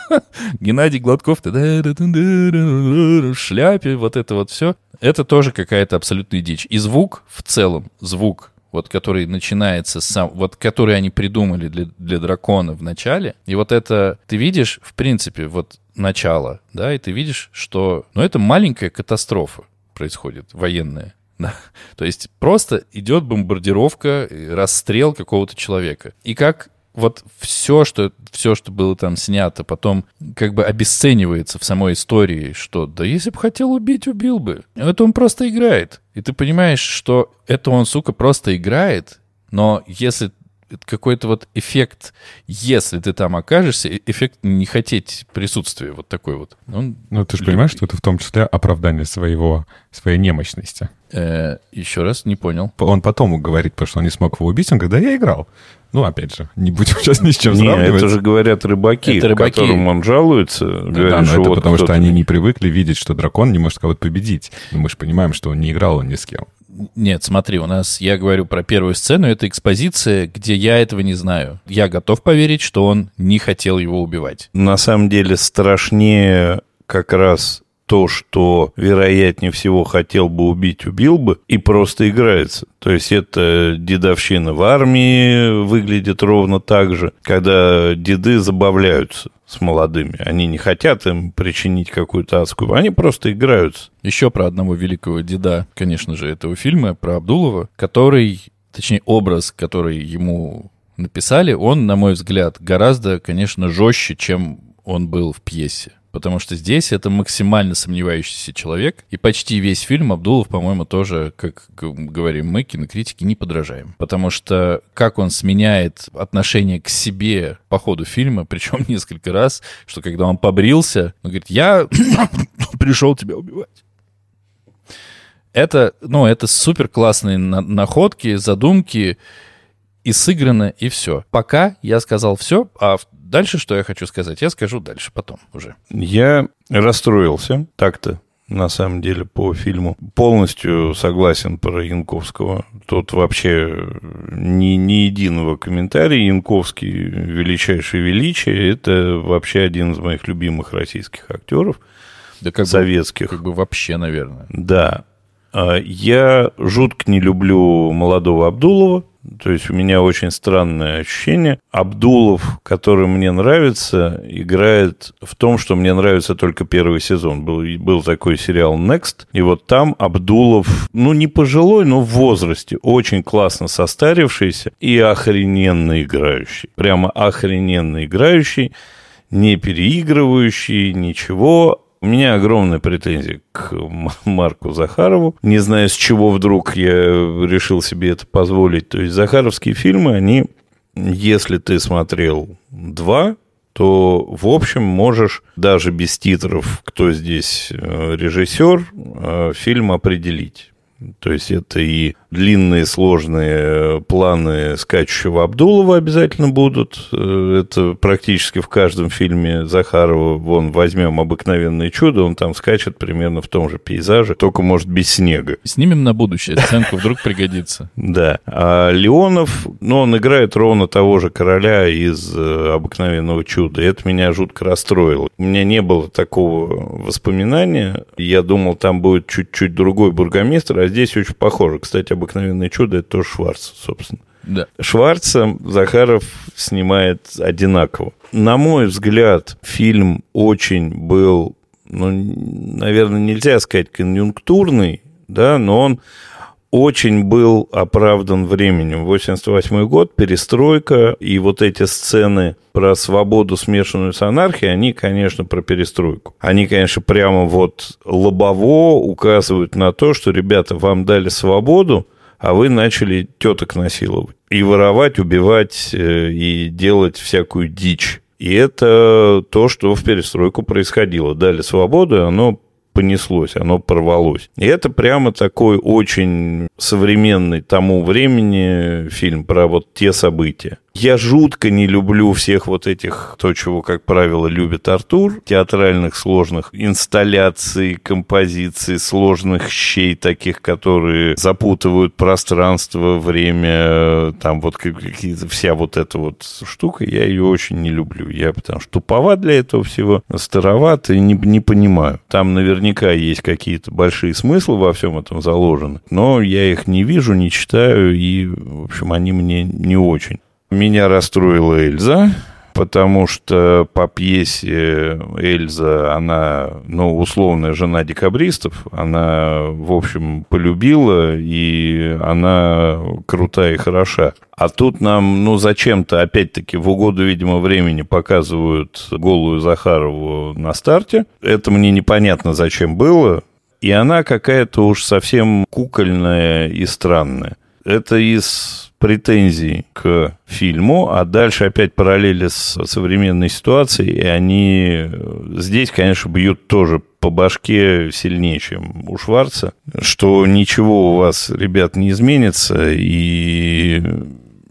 Геннадий Гладков, в шляпе, вот это вот все. Это тоже какая-то абсолютная дичь. И звук в целом, звук, вот который начинается сам, вот который они придумали для, для дракона в начале, и вот это ты видишь, в принципе, вот начало, да, и ты видишь, что, ну, это маленькая катастрофа происходит, военная. Да. То есть просто идет бомбардировка, расстрел какого-то человека. И как вот все, что, все, что было там снято, потом как бы обесценивается в самой истории, что да если бы хотел убить, убил бы. Это он просто играет. И ты понимаешь, что это он, сука, просто играет, но если какой-то вот эффект, если ты там окажешься, э- эффект не хотеть присутствия вот такой вот. Он, Ну, ты же понимаешь, что это в том числе оправдание своего, своей немощности. э, еще раз не понял. Он потом говорит, потому что он не смог его убить, он говорит, да я играл. Ну, опять же, не будем сейчас ни с чем Не, сравнивать. это же говорят рыбаки, Это рыбаки. которым он жалуется. Да, говорят, но что это вот потому, что они не привыкли видеть, что дракон не может кого-то победить. Но мы же понимаем, что он не играл он ни с кем. Нет, смотри, у нас, я говорю про первую сцену, это экспозиция, где я этого не знаю. Я готов поверить, что он не хотел его убивать. На самом деле страшнее как раз то, что, вероятнее всего, хотел бы убить, убил бы, и просто играется. То есть это дедовщина в армии выглядит ровно так же, когда деды забавляются с молодыми. Они не хотят им причинить какую-то адскую... Они просто играются. Еще про одного великого деда, конечно же, этого фильма, про Абдулова, который, точнее, образ, который ему написали, он, на мой взгляд, гораздо, конечно, жестче, чем он был в пьесе. Потому что здесь это максимально сомневающийся человек. И почти весь фильм Абдулов, по-моему, тоже, как говорим мы, кинокритики, не подражаем. Потому что как он сменяет отношение к себе по ходу фильма, причем несколько раз, что когда он побрился, он говорит, я пришел тебя убивать. Это, ну, это супер классные находки, задумки, и сыграно, и все. Пока я сказал все, а дальше, что я хочу сказать, я скажу дальше, потом уже. Я расстроился так-то, на самом деле, по фильму. Полностью согласен про Янковского. Тут вообще ни, ни единого комментария. Янковский величайшее величие. Это вообще один из моих любимых российских актеров. Да как советских. Бы, как бы вообще, наверное. Да. А, я жутко не люблю молодого Абдулова. То есть у меня очень странное ощущение. Абдулов, который мне нравится, играет в том, что мне нравится только первый сезон. Был, был такой сериал Next, и вот там Абдулов, ну, не пожилой, но в возрасте, очень классно состарившийся и охрененно играющий. Прямо охрененно играющий, не переигрывающий, ничего, у меня огромная претензия к Марку Захарову. Не знаю, с чего вдруг я решил себе это позволить. То есть захаровские фильмы, они, если ты смотрел два, то, в общем, можешь даже без титров, кто здесь э, режиссер, э, фильм определить. То есть это и длинные сложные планы скачущего Абдулова обязательно будут. Э, это практически в каждом фильме Захарова. Вон, возьмем «Обыкновенное чудо», он там скачет примерно в том же пейзаже, только, может, без снега. Снимем на будущее сценку, вдруг пригодится. Да. А Леонов, ну, он играет ровно того же короля из э, «Обыкновенного чуда». И это меня жутко расстроило. У меня не было такого воспоминания. Я думал, там будет чуть-чуть другой бургомистр, а здесь очень похоже. Кстати, «Обыкновенное чудо» — это тоже Шварц, собственно. Да. Шварца Захаров снимает одинаково. На мой взгляд, фильм очень был, ну, наверное, нельзя сказать конъюнктурный, да, но он очень был оправдан временем. 88 год, перестройка, и вот эти сцены про свободу, смешанную с анархией, они, конечно, про перестройку. Они, конечно, прямо вот лобово указывают на то, что, ребята, вам дали свободу, а вы начали теток насиловать. И воровать, убивать, э, и делать всякую дичь. И это то, что в перестройку происходило. Дали свободу, и оно понеслось, оно порвалось. И это прямо такой очень современный тому времени фильм про вот те события. Я жутко не люблю всех вот этих, то, чего, как правило, любит Артур, театральных сложных инсталляций, композиций, сложных щей таких, которые запутывают пространство, время, там вот какие-то, вся вот эта вот штука, я ее очень не люблю. Я потому что туповат для этого всего, староват и не, не понимаю. Там наверняка есть какие-то большие смыслы во всем этом заложены, но я их не вижу, не читаю, и, в общем, они мне не очень. Меня расстроила Эльза, потому что по пьесе Эльза, она, ну, условная жена декабристов, она, в общем, полюбила, и она крутая и хороша. А тут нам, ну, зачем-то, опять-таки, в угоду, видимо, времени показывают голую Захарову на старте. Это мне непонятно, зачем было. И она какая-то уж совсем кукольная и странная. Это из претензий к фильму, а дальше опять параллели с современной ситуацией, и они э, здесь, конечно, бьют тоже по башке сильнее, чем у Шварца, что ничего у вас, ребят, не изменится, и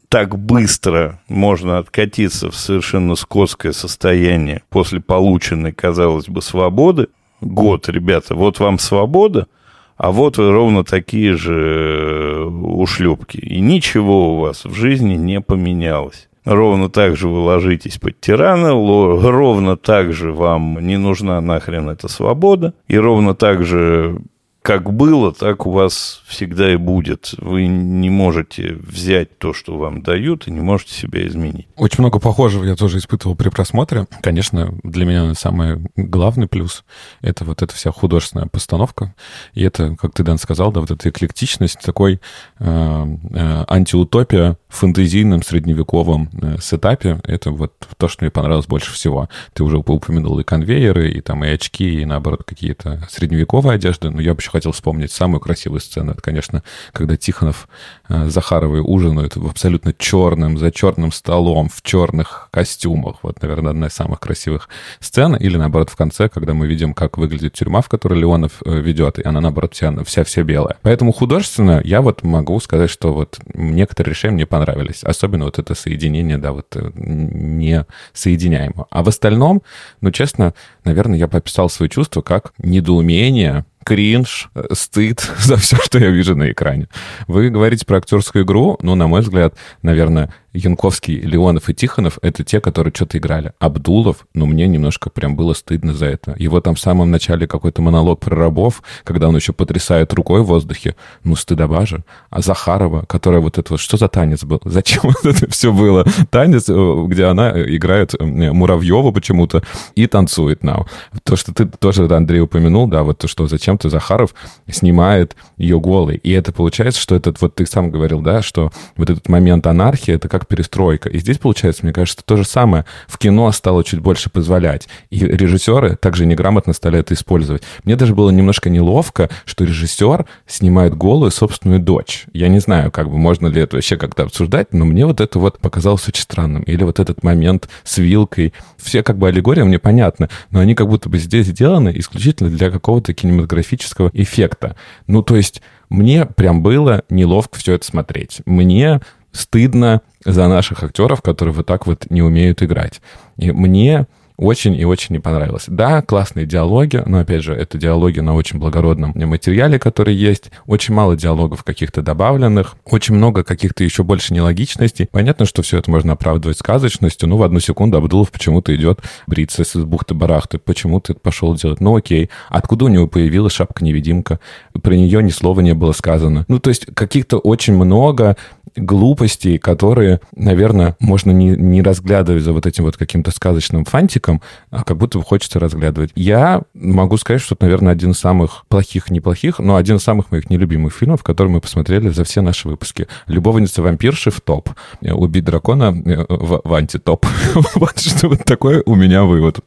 так быстро можно откатиться в совершенно скотское состояние после полученной, казалось бы, свободы. Год, ребята, вот вам свобода – а вот вы ровно такие же э, ушлепки. И ничего у вас в жизни не поменялось. Ровно так же вы ложитесь под тирана, ровно так же вам не нужна нахрен эта свобода, и ровно так же как было, так у вас всегда и будет. Вы не можете взять то, что вам дают, и не можете себя изменить. Очень много похожего я тоже испытывал при просмотре. Конечно, для меня самый главный плюс — это вот эта вся художественная постановка. И это, как ты, Дэн, сказал, да, вот эта эклектичность, такой э, э, антиутопия фэнтезийном средневековом э, сетапе. Это вот то, что мне понравилось больше всего. Ты уже упомянул и конвейеры, и там и очки, и, наоборот, какие-то средневековые одежды. Но я бы еще хотел вспомнить самую красивую сцену. Это, конечно, когда Тихонов э, Захаровой ужинают в абсолютно черном, за черным столом, в черных костюмах. Вот, наверное, одна из самых красивых сцен. Или, наоборот, в конце, когда мы видим, как выглядит тюрьма, в которой Леонов э, ведет, и она, наоборот, вся, вся, вся белая. Поэтому художественно я вот могу сказать, что вот некоторые решения мне понравились. Особенно вот это соединение, да, вот э, не соединяемо. А в остальном, ну, честно, наверное, я пописал свои чувства как недоумение, кринж, э, стыд за все, что я вижу на экране. Вы говорите про актерскую игру, ну, на мой взгляд, наверное, Янковский, Леонов и Тихонов — это те, которые что-то играли. Абдулов, ну, мне немножко прям было стыдно за это. Его там в самом начале какой-то монолог про рабов, когда он еще потрясает рукой в воздухе, ну, стыдоба же. А Захарова, которая вот это вот, что за танец был? Зачем вот это все было? Танец, э, где она играет э, Муравьева почему-то и танцует нам. То, что ты тоже, Андрей, упомянул, да, вот то, что зачем-то Захаров снимает ее голой. И это получается, что этот, вот ты сам говорил, да, что вот этот момент анархии, это как как перестройка. И здесь, получается, мне кажется, то же самое. В кино стало чуть больше позволять. И режиссеры также неграмотно стали это использовать. Мне даже было немножко неловко, что режиссер снимает голую собственную дочь. Я не знаю, как бы можно ли это вообще как-то обсуждать, но мне вот это вот показалось очень странным. Или вот этот момент с вилкой. Все как бы аллегория мне понятно, но они как будто бы здесь сделаны исключительно для какого-то кинематографического эффекта. Ну, то есть мне прям было неловко все это смотреть. Мне стыдно за наших актеров, которые вот так вот не умеют играть. И мне очень и очень не понравилось. Да, классные диалоги, но, опять же, это диалоги на очень благородном материале, который есть. Очень мало диалогов каких-то добавленных, очень много каких-то еще больше нелогичностей. Понятно, что все это можно оправдывать сказочностью. Ну, в одну секунду Абдулов почему-то идет бриться из бухты-барахты. Почему ты пошел делать? Ну, окей. Откуда у него появилась шапка-невидимка? Про нее ни слова не было сказано. Ну, то есть каких-то очень много глупостей, которые, наверное, можно не, не разглядывать за вот этим вот каким-то сказочным фантиком, а как будто хочется разглядывать. Я могу сказать, что это, наверное, один из самых плохих, неплохих, но один из самых моих нелюбимых фильмов, которые мы посмотрели за все наши выпуски. «Любовница вампирши» в топ. «Убить дракона» в, в антитоп. Вот что вот такой у меня вывод.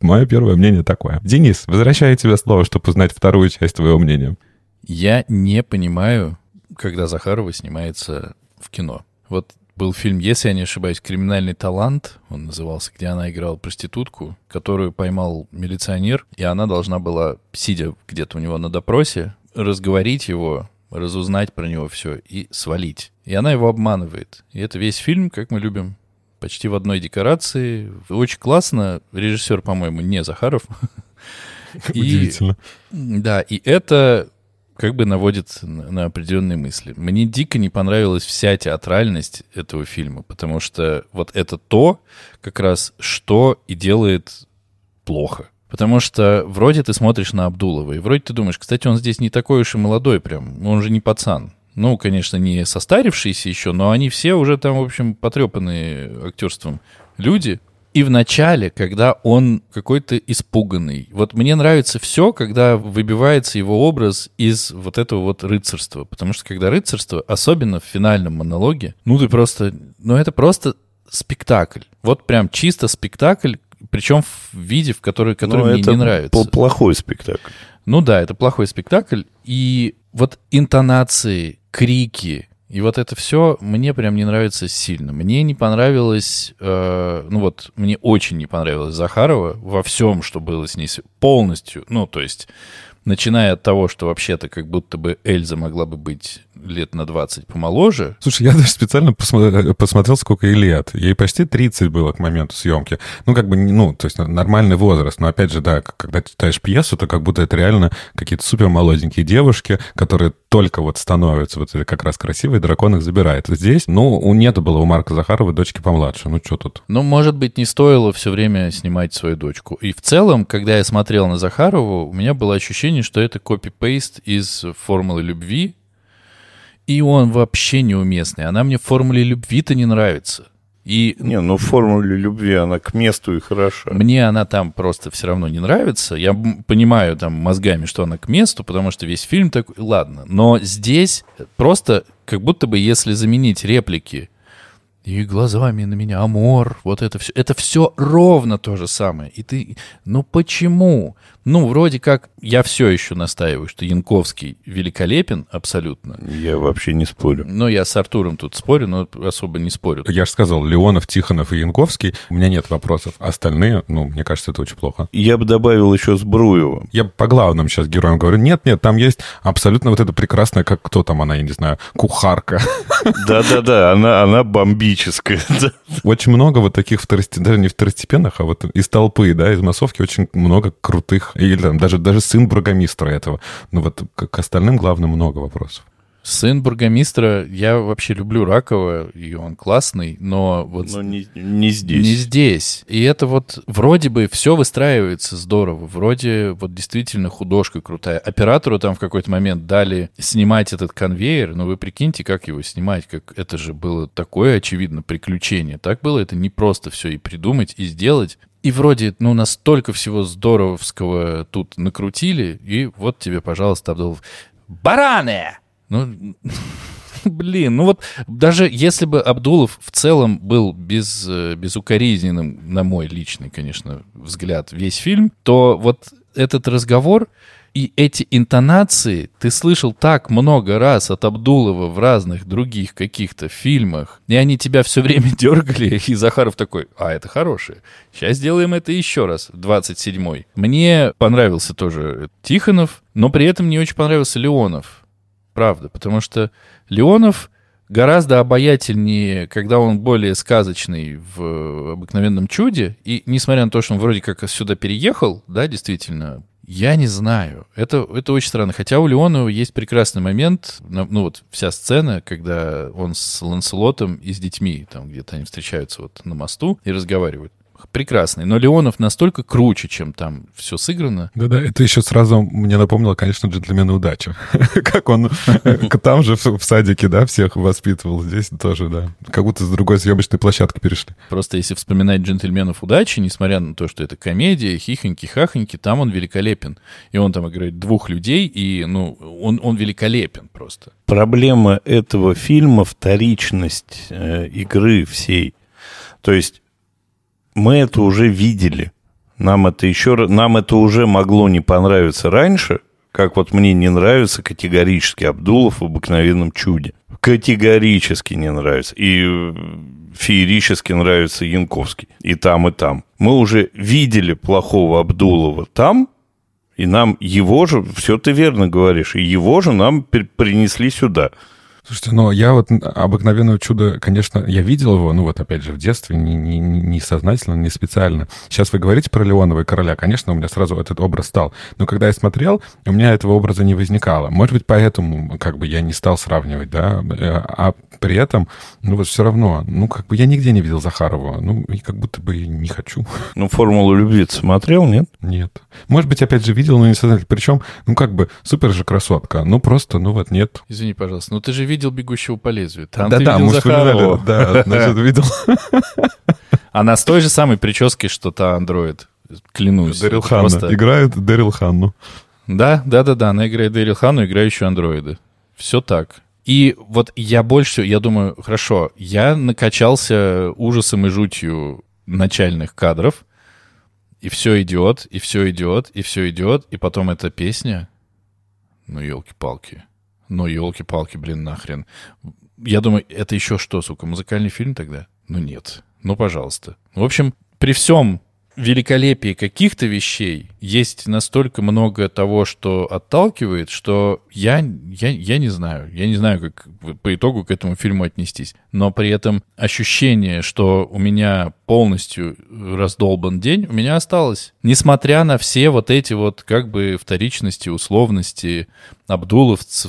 Мое первое мнение такое. Денис, возвращаю тебе слово, чтобы узнать вторую часть твоего мнения. Я не понимаю, когда Захарова снимается в кино. Вот был фильм, если я не ошибаюсь, «Криминальный талант», он назывался, где она играла проститутку, которую поймал милиционер, и она должна была, сидя где-то у него на допросе, разговорить его, разузнать про него все и свалить. И она его обманывает. И это весь фильм, как мы любим, почти в одной декорации. Очень классно. Режиссер, по-моему, не Захаров. Удивительно. И, да, и это как бы наводит на определенные мысли. Мне дико не понравилась вся театральность этого фильма, потому что вот это то, как раз, что и делает плохо. Потому что вроде ты смотришь на Абдулова, и вроде ты думаешь, кстати, он здесь не такой уж и молодой прям, он же не пацан. Ну, конечно, не состарившиеся еще, но они все уже там, в общем, потрепанные актерством люди. И в начале, когда он какой-то испуганный. Вот мне нравится все, когда выбивается его образ из вот этого вот рыцарства. Потому что когда рыцарство, особенно в финальном монологе, ну ты просто... Ну это просто спектакль. Вот прям чисто спектакль, причем в виде, в который, который Но мне это не нравится. плохой спектакль. Ну да, это плохой спектакль. И вот интонации, крики, и вот это все мне прям не нравится сильно. Мне не понравилось, э, ну вот, мне очень не понравилось Захарова во всем, что было с ней полностью. Ну, то есть, начиная от того, что вообще-то как будто бы Эльза могла бы быть лет на 20 помоложе. Слушай, я даже специально посмотрел, посмотрел, сколько ей лет. Ей почти 30 было к моменту съемки. Ну, как бы, ну, то есть нормальный возраст. Но, опять же, да, когда ты читаешь пьесу, то как будто это реально какие-то супер молоденькие девушки, которые только вот становятся вот как раз красивые, дракон их забирает. Здесь, ну, у нету было у Марка Захарова дочки помладше. Ну, что тут? Ну, может быть, не стоило все время снимать свою дочку. И в целом, когда я смотрел на Захарову, у меня было ощущение, что это копи-пейст из формулы любви, и он вообще неуместный. Она мне в формуле любви-то не нравится. И Не, ну в формуле любви она к месту и хороша. мне она там просто все равно не нравится. Я понимаю там мозгами, что она к месту, потому что весь фильм такой, ладно. Но здесь просто как будто бы если заменить реплики и глазами на меня, амор, вот это все, это все ровно то же самое. И ты, ну почему? Ну, вроде как, я все еще настаиваю, что Янковский великолепен абсолютно. Я вообще не спорю. Но я с Артуром тут спорю, но особо не спорю. Я же сказал, Леонов, Тихонов и Янковский. У меня нет вопросов. Остальные, ну, мне кажется, это очень плохо. Я бы добавил еще Збруева. Я по главным сейчас героям говорю, нет, нет, там есть абсолютно вот это прекрасное, как кто там она, я не знаю, кухарка. Да-да-да, она, она бомбическая. да. Очень много вот таких второстепенных, даже не второстепенных, а вот из толпы, да, из массовки очень много крутых, или там даже, даже сын бургомистра этого. Ну вот к остальным главным много вопросов. Сын бургомистра, я вообще люблю Ракова, и он классный, но вот Но не, не здесь. не здесь. И это вот вроде бы все выстраивается здорово, вроде вот действительно художка крутая. Оператору там в какой-то момент дали снимать этот конвейер, но вы прикиньте, как его снимать, как это же было такое, очевидно, приключение. Так было это не просто все и придумать, и сделать. И вроде, ну, настолько всего здоровского тут накрутили, и вот тебе, пожалуйста, Абдулов. Бараны! Ну, блин, ну вот даже если бы Абдулов в целом был без, э, безукоризненным, на мой личный, конечно, взгляд, весь фильм, то вот этот разговор и эти интонации ты слышал так много раз от Абдулова в разных других каких-то фильмах, и они тебя все время дергали, и Захаров такой, а, это хорошее, сейчас сделаем это еще раз, 27-й. Мне понравился тоже Тихонов, но при этом не очень понравился Леонов. Правда, потому что Леонов гораздо обаятельнее, когда он более сказочный в «Обыкновенном чуде». И несмотря на то, что он вроде как сюда переехал, да, действительно, я не знаю. Это, это очень странно. Хотя у Леонова есть прекрасный момент, ну вот вся сцена, когда он с Ланселотом и с детьми, там где-то они встречаются вот на мосту и разговаривают. Прекрасный. Но Леонов настолько круче, чем там все сыграно. Да-да, это еще сразу мне напомнило, конечно, джентльмены удачи. Как он там же в в садике, да, всех воспитывал. Здесь тоже, да. Как будто с другой съемочной площадки перешли. Просто если вспоминать «Джентльменов удачи», несмотря на то, что это комедия, хихоньки-хахоньки, там он великолепен. И он там играет двух людей, и, ну, он, он великолепен просто. Проблема этого фильма — вторичность э, игры всей. То есть мы это уже видели. Нам это еще нам это уже могло не понравиться раньше, как вот мне не нравится категорически Абдулов в обыкновенном чуде. Категорически не нравится. И э, феерически нравится Янковский. И там, и там. Мы уже видели плохого Абдулова там, и нам его же, все ты верно говоришь, и его же нам при- принесли сюда. Слушайте, ну я вот обыкновенное чудо, конечно, я видел его, ну вот опять же в детстве, не, не, не сознательно, не специально. Сейчас вы говорите про Леонова и короля, конечно, у меня сразу этот образ стал. Но когда я смотрел, у меня этого образа не возникало. Может быть, поэтому как бы я не стал сравнивать, да, Э, а при этом, ну вот все равно, ну как бы я нигде не видел Захарова, ну и как будто бы и не хочу. Ну, формулу любви смотрел, нет? Нет. Может быть, опять же, видел, но не сознательно. Причем, ну как бы, супер же красотка. Ну просто, ну вот нет. Извини, пожалуйста, но ты же видел «Бегущего по лезвию». Там Да, ты да, видел Захарова. да, значит, видел. Она с той же самой прической, что та андроид. Клянусь. Дэрил Ханна. просто- Играет Дэрил Ханну. Да, да, да, да. Она играет Дэрил Хану, играющую андроиды. Все так. И вот я больше я думаю, хорошо, я накачался ужасом и жутью начальных кадров, и все идет, и все идет, и все идет, и потом эта песня. Ну, елки-палки. Ну, елки-палки, блин, нахрен. Я думаю, это еще что, сука, музыкальный фильм тогда? Ну, нет. Ну, пожалуйста. В общем, при всем великолепии каких-то вещей есть настолько много того, что отталкивает, что я, я, я не знаю. Я не знаю, как по итогу к этому фильму отнестись. Но при этом ощущение, что у меня полностью раздолбан день, у меня осталось. Несмотря на все вот эти вот как бы вторичности, условности, абдуловцы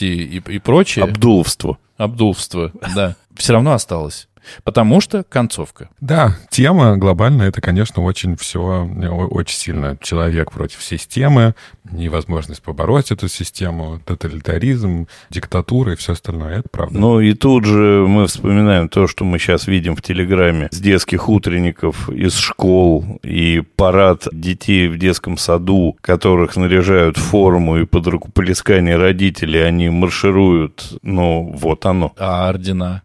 и, и прочее. Абдуловство. Абдулство, да. Все равно осталось. Потому что концовка. Да, тема глобально это, конечно, очень все, очень сильно человек против системы, невозможность побороть эту систему, тоталитаризм, диктатура и все остальное. Это правда. Ну и тут же мы вспоминаем то, что мы сейчас видим в Телеграме с детских утренников из школ и парад детей в детском саду, которых снаряжают в форму и под рукоплескание родителей они маршируют. Ну, вот оно. А ордена?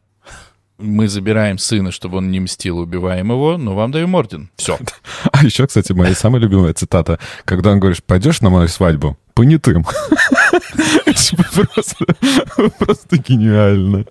Мы забираем сына, чтобы он не мстил, убиваем его, но вам даем орден. Все. А еще, кстати, моя самая любимая цитата, когда он говорит, пойдешь на мою свадьбу? Понятым. Просто гениально.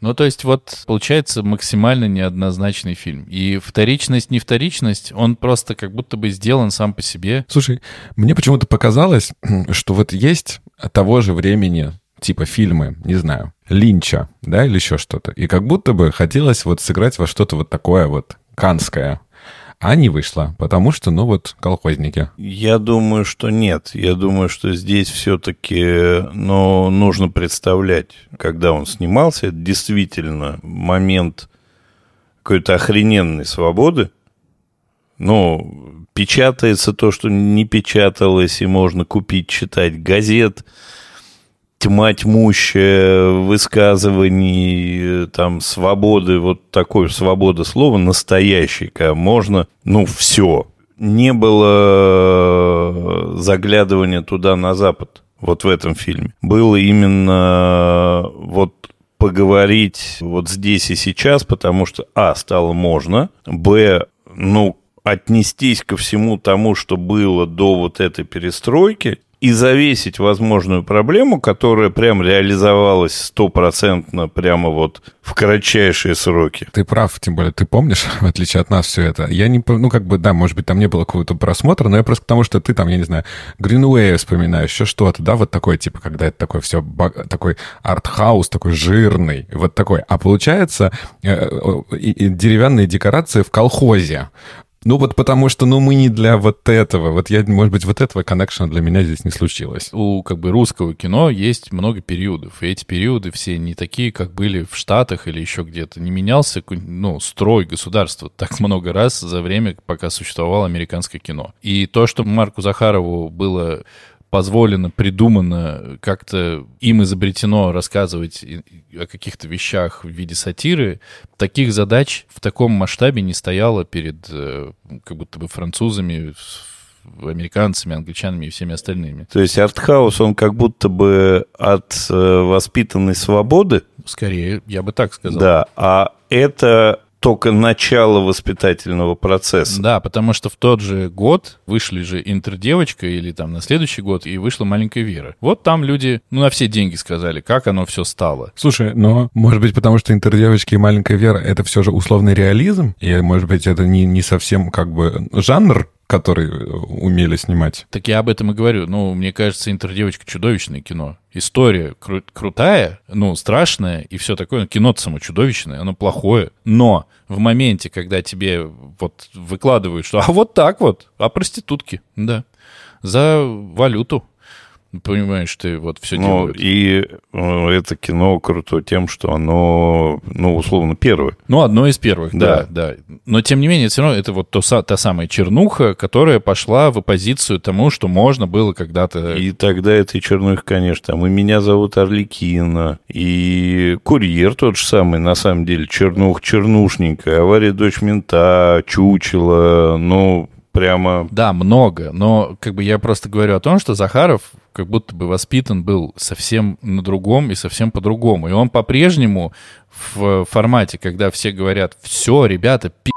Ну, то есть вот получается максимально неоднозначный фильм. И вторичность, не вторичность, он просто как будто бы сделан сам по себе. Слушай, мне почему-то показалось, что вот есть того же времени типа фильмы, не знаю, Линча, да, или еще что-то. И как будто бы хотелось вот сыграть во что-то вот такое вот канское. А не вышло, потому что, ну вот, колхозники. Я думаю, что нет. Я думаю, что здесь все-таки, ну, нужно представлять, когда он снимался, это действительно момент какой-то охрененной свободы. Ну, печатается то, что не печаталось, и можно купить, читать газет – тьма тьмущая высказываний, там, свободы, вот такой свобода слова настоящей, когда можно, ну, все. Не было заглядывания туда на Запад, вот в этом фильме. Было именно вот поговорить вот здесь и сейчас, потому что, а, стало можно, б, ну, отнестись ко всему тому, что было до вот этой перестройки, и завесить возможную проблему, которая прям реализовалась стопроцентно прямо вот в кратчайшие сроки. Ты прав, тем более ты помнишь, в отличие от нас, все это. Я не, ну как бы, да, может быть, там не было какого-то просмотра, но я просто потому, что ты там, я не знаю, Greenway вспоминаешь, еще что-то, да, вот такое, типа, когда это такое все, такой артхаус, такой жирный, вот такой. А получается, э, деревянные декорации в колхозе. Ну вот потому что, ну мы не для вот этого. Вот я, может быть, вот этого коннекшена для меня здесь не случилось. У как бы русского кино есть много периодов. И эти периоды все не такие, как были в Штатах или еще где-то. Не менялся, ну, строй государства так много раз за время, пока существовало американское кино. И то, что Марку Захарову было позволено, придумано, как-то им изобретено рассказывать о каких-то вещах в виде сатиры, таких задач в таком масштабе не стояло перед э, как будто бы французами, американцами, англичанами и всеми остальными. То есть артхаус, он как будто бы от э, воспитанной свободы? Скорее, я бы так сказал. Да, а это только начало воспитательного процесса. Да, потому что в тот же год вышли же интердевочка или там на следующий год, и вышла маленькая Вера. Вот там люди, ну, на все деньги сказали, как оно все стало. Слушай, но, может быть, потому что интердевочка и маленькая Вера — это все же условный реализм? И, может быть, это не, не совсем как бы жанр который э, умели снимать. Так я об этом и говорю. Ну, мне кажется, «Интердевочка» — чудовищное кино. История кру- крутая, ну, страшная и все такое. Кино-то само чудовищное, оно плохое. Но в моменте, когда тебе вот выкладывают, что а вот так вот, а проститутки, да, за валюту понимаешь, ты вот все ну, делают. И э, это кино круто тем, что оно, ну, условно, первое. Ну, одно из первых, да, да. да. Но, тем не менее, все равно это вот то, та самая чернуха, которая пошла в оппозицию тому, что можно было когда-то... И тогда этой чернух, конечно, там и «Меня зовут Орликина», и «Курьер» тот же самый, на самом деле, чернух чернушненькая, «Авария дочь мента», «Чучело», ну, прямо... Да, много, но как бы я просто говорю о том, что Захаров как будто бы воспитан был совсем на другом и совсем по-другому. И он по-прежнему в формате, когда все говорят, все, ребята, пи***,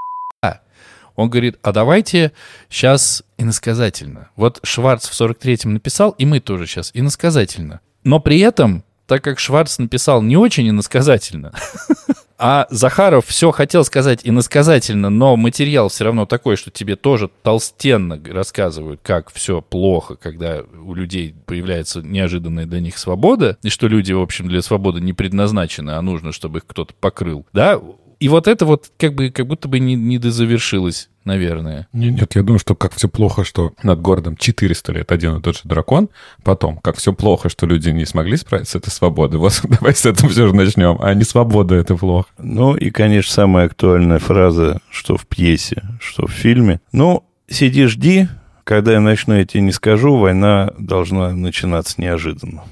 он говорит, а давайте сейчас иносказательно. Вот Шварц в 43-м написал, и мы тоже сейчас иносказательно. Но при этом, так как Шварц написал не очень иносказательно, А Захаров все хотел сказать иносказательно, но материал все равно такой, что тебе тоже толстенно рассказывают, как все плохо, когда у людей появляется неожиданная для них свобода, и что люди, в общем, для свободы не предназначены, а нужно, чтобы их кто-то покрыл. Да, И вот это вот как бы как будто бы не, не дозавершилось, наверное. Нет, нет, я думаю, что как все плохо, что над городом 400 лет один и тот же дракон. Потом, как все плохо, что люди не смогли справиться с этой свободой. Вот давай с этого все же начнем. А не свобода — это плохо. Ну и, конечно, самая актуальная фраза, что в пьесе, что в фильме. Ну, сиди, жди, когда я начну, я тебе не скажу, война должна начинаться неожиданно.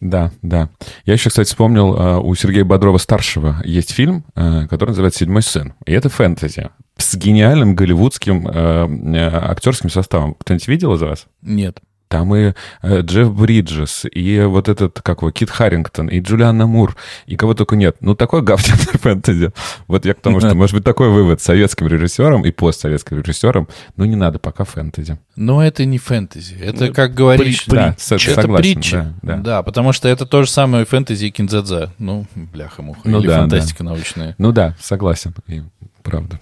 Да, да. Я еще, кстати, вспомнил, э, у Сергея Бодрова-старшего есть фильм, э, который называется «Седьмой сын». И это фэнтези с гениальным голливудским э, актерским составом. Кто-нибудь видел из вас? Нет. Там и э, Джефф Бриджес, и вот этот, как его, Кит Харрингтон, и Джулианна Мур, и кого только нет. Ну, такой говняный фэнтези. Вот я к тому, что, может быть, такой вывод советским режиссером и постсоветским режиссером, ну, не надо пока фэнтези. Но это не фэнтези. Это, как говоришь, Притч- да, с- это согласен, притча. да, да. потому что это то же самое фэнтези и кинзадза. Ну, бляха-муха. Ну Или да, фантастика научная. Ну да, согласен, и правда.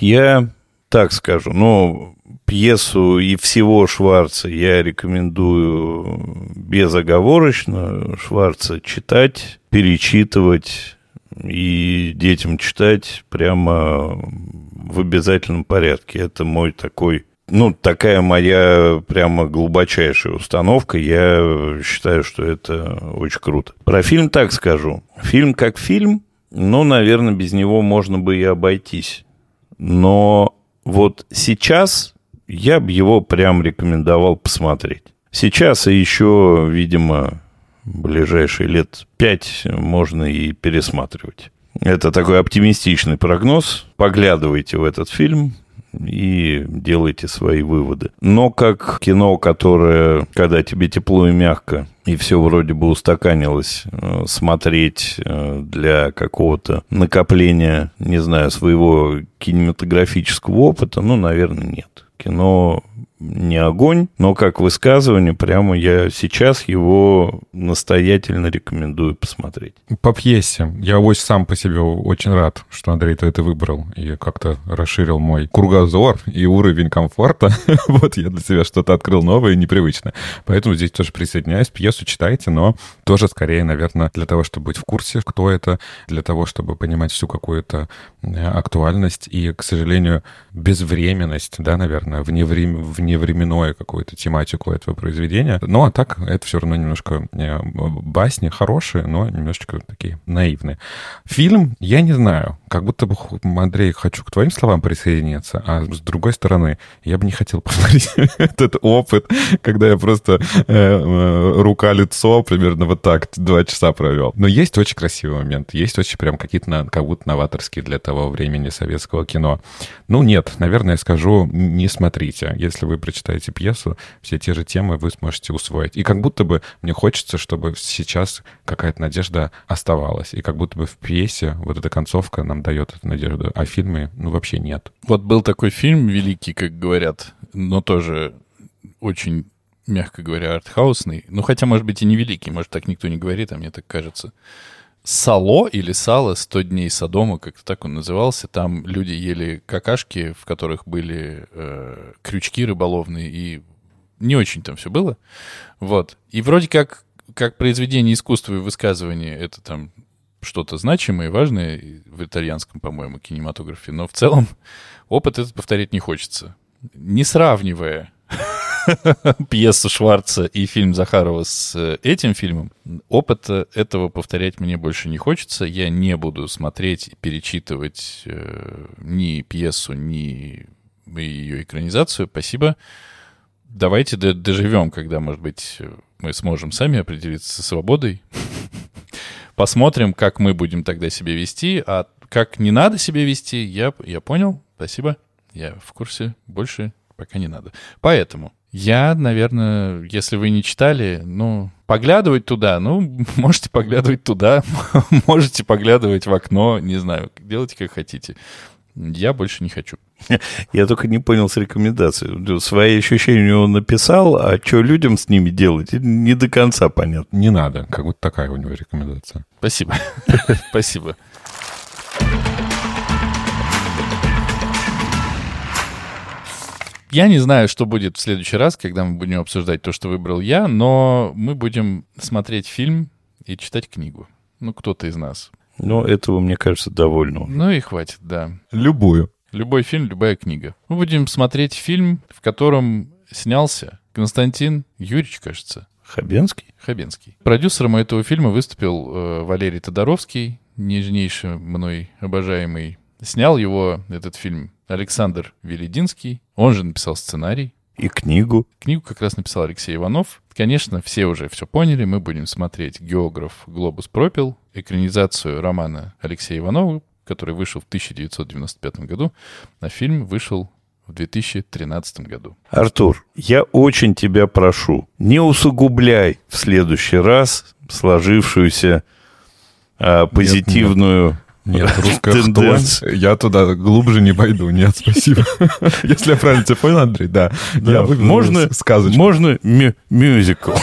Я так скажу, ну, пьесу и всего Шварца я рекомендую безоговорочно Шварца читать, перечитывать и детям читать прямо в обязательном порядке. Это мой такой ну, такая моя прямо глубочайшая установка. Я считаю, что это очень круто. Про фильм так скажу. Фильм как фильм, ну, наверное, без него можно бы и обойтись. Но вот сейчас я бы его прям рекомендовал посмотреть. Сейчас и еще, видимо, ближайшие лет пять можно и пересматривать. Это такой оптимистичный прогноз. Поглядывайте в этот фильм и делайте свои выводы. Но как кино, которое, когда тебе тепло и мягко, и все вроде бы устаканилось, э, смотреть э, для какого-то накопления, не знаю, своего кинематографического опыта, ну, наверное, нет. Кино не огонь, но как высказывание, прямо я сейчас его настоятельно рекомендую посмотреть. По пьесе. Я очень сам по себе очень рад, что Андрей ты это выбрал и как-то расширил мой кругозор и уровень комфорта. вот я для себя что-то открыл новое и непривычное. Поэтому здесь тоже присоединяюсь. Пьесу читайте, но тоже скорее, наверное, для того, чтобы быть в курсе, кто это, для того, чтобы понимать всю какую-то э, актуальность и, к сожалению, безвременность, да, наверное, вневрем... вневременную какую-то тематику этого произведения. Ну, а так, это все равно немножко э, басни хорошие, но немножечко такие наивные. Фильм, я не знаю, как будто бы, Андрей, хочу к твоим словам присоединиться, а с другой стороны, я бы не хотел повторить этот опыт, когда я просто э, э, рука-лицо примерно вот так два часа провел. Но есть очень красивый момент, есть очень прям какие-то как будто новаторские для того времени советского кино. Ну, нет, наверное, я скажу, не смотрите. Если вы прочитаете пьесу, все те же темы вы сможете усвоить. И как будто бы мне хочется, чтобы сейчас какая-то надежда оставалась. И как будто бы в пьесе вот эта концовка нам дает эту надежду, а в фильме, ну, вообще нет. Вот был такой фильм великий, как говорят, но тоже очень, мягко говоря, артхаусный. Ну, хотя, может быть, и не великий, может, так никто не говорит, а мне так кажется. Сало или сало «100 дней Содома», как-то так он назывался. Там люди ели какашки, в которых были э, крючки рыболовные, и не очень там все было. Вот. И вроде как, как произведение искусства и высказывания, это там что-то значимое и важное в итальянском, по-моему, кинематографе. Но в целом опыт этот повторять не хочется. Не сравнивая пьесу Шварца и фильм Захарова с э, этим фильмом, опыта этого повторять мне больше не хочется. Я не буду смотреть и перечитывать э, ни пьесу, ни ее экранизацию. Спасибо. Давайте доживем, когда, может быть, мы сможем сами определиться со свободой. Посмотрим, как мы будем тогда себя вести. А как не надо себя вести, я, я понял. Спасибо. Я в курсе. Больше пока не надо. Поэтому я, наверное, если вы не читали, ну, поглядывать туда, ну, можете поглядывать туда, можете поглядывать в окно, не знаю, делайте как хотите. Я больше не хочу. Я только не понял с рекомендацией. Свои ощущения он написал, а что людям с ними делать, не до конца понятно. Не надо, как будто такая у него рекомендация. Спасибо. Спасибо. Я не знаю, что будет в следующий раз, когда мы будем обсуждать то, что выбрал я, но мы будем смотреть фильм и читать книгу. Ну, кто-то из нас. Ну, этого, мне кажется, довольно. Ну и хватит, да. Любую. Любой фильм, любая книга. Мы будем смотреть фильм, в котором снялся Константин Юрьевич, кажется, Хабенский? Хабенский. Продюсером этого фильма выступил э, Валерий Тодоровский, нежнейший мной обожаемый. Снял его, этот фильм, Александр Велединский. Он же написал сценарий. И книгу. Книгу как раз написал Алексей Иванов. Конечно, все уже все поняли. Мы будем смотреть «Географ Глобус пропил», экранизацию романа Алексея Иванова, который вышел в 1995 году, а фильм вышел в 2013 году. Артур, я очень тебя прошу, не усугубляй в следующий раз сложившуюся а, позитивную Нет, русская Тенденция. хтонь. Я туда глубже не пойду. Нет, спасибо. Если я правильно тебя понял, Андрей, да. Я можно, сказочку. можно мю- мюзикл.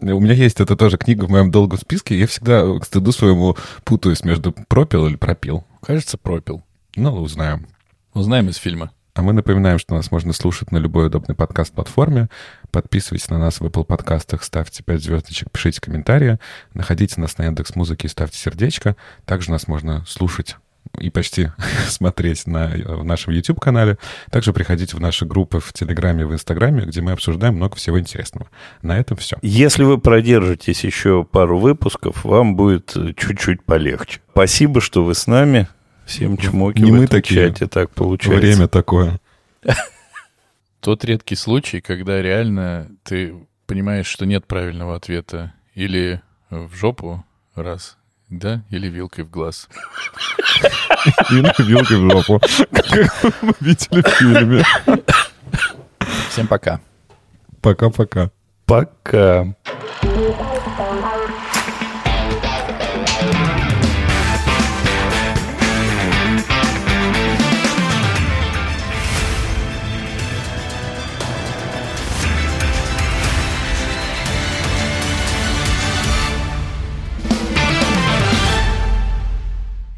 У меня есть это тоже книга в моем долгом списке. Я всегда к стыду своему путаюсь между пропил или пропил. Кажется, пропил. Ну, узнаем. Узнаем из фильма. А мы напоминаем, что нас можно слушать на любой удобной подкаст-платформе. Подписывайтесь на нас в Apple подкастах, ставьте 5 звездочек, пишите комментарии. Находите нас на Яндекс Музыке и ставьте сердечко. Также нас можно слушать и почти смотреть на в нашем YouTube-канале. Также приходите в наши группы в Телеграме и в Инстаграме, где мы обсуждаем много всего интересного. На этом все. Если вы продержитесь еще пару выпусков, вам будет э, чуть-чуть полегче. Спасибо, что вы с нами. Всем чмоки Не в мы такие. чате. Так получается. Время такое. Тот редкий случай, когда реально ты понимаешь, что нет правильного ответа. Или в жопу раз, да, или вилкой в глаз. Или вилкой в жопу. Как мы видели в фильме. Всем пока. Пока-пока. Пока.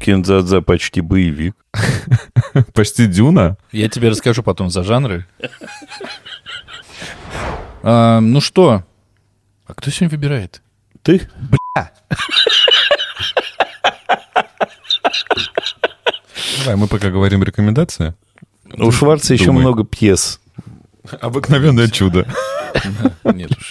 Кинзадза почти боевик. Почти Дюна. Я тебе расскажу потом за жанры. А, ну что? А кто сегодня выбирает? Ты? Давай, мы пока говорим рекомендации. У Шварца еще много пьес. Обыкновенное чудо. Нет уж.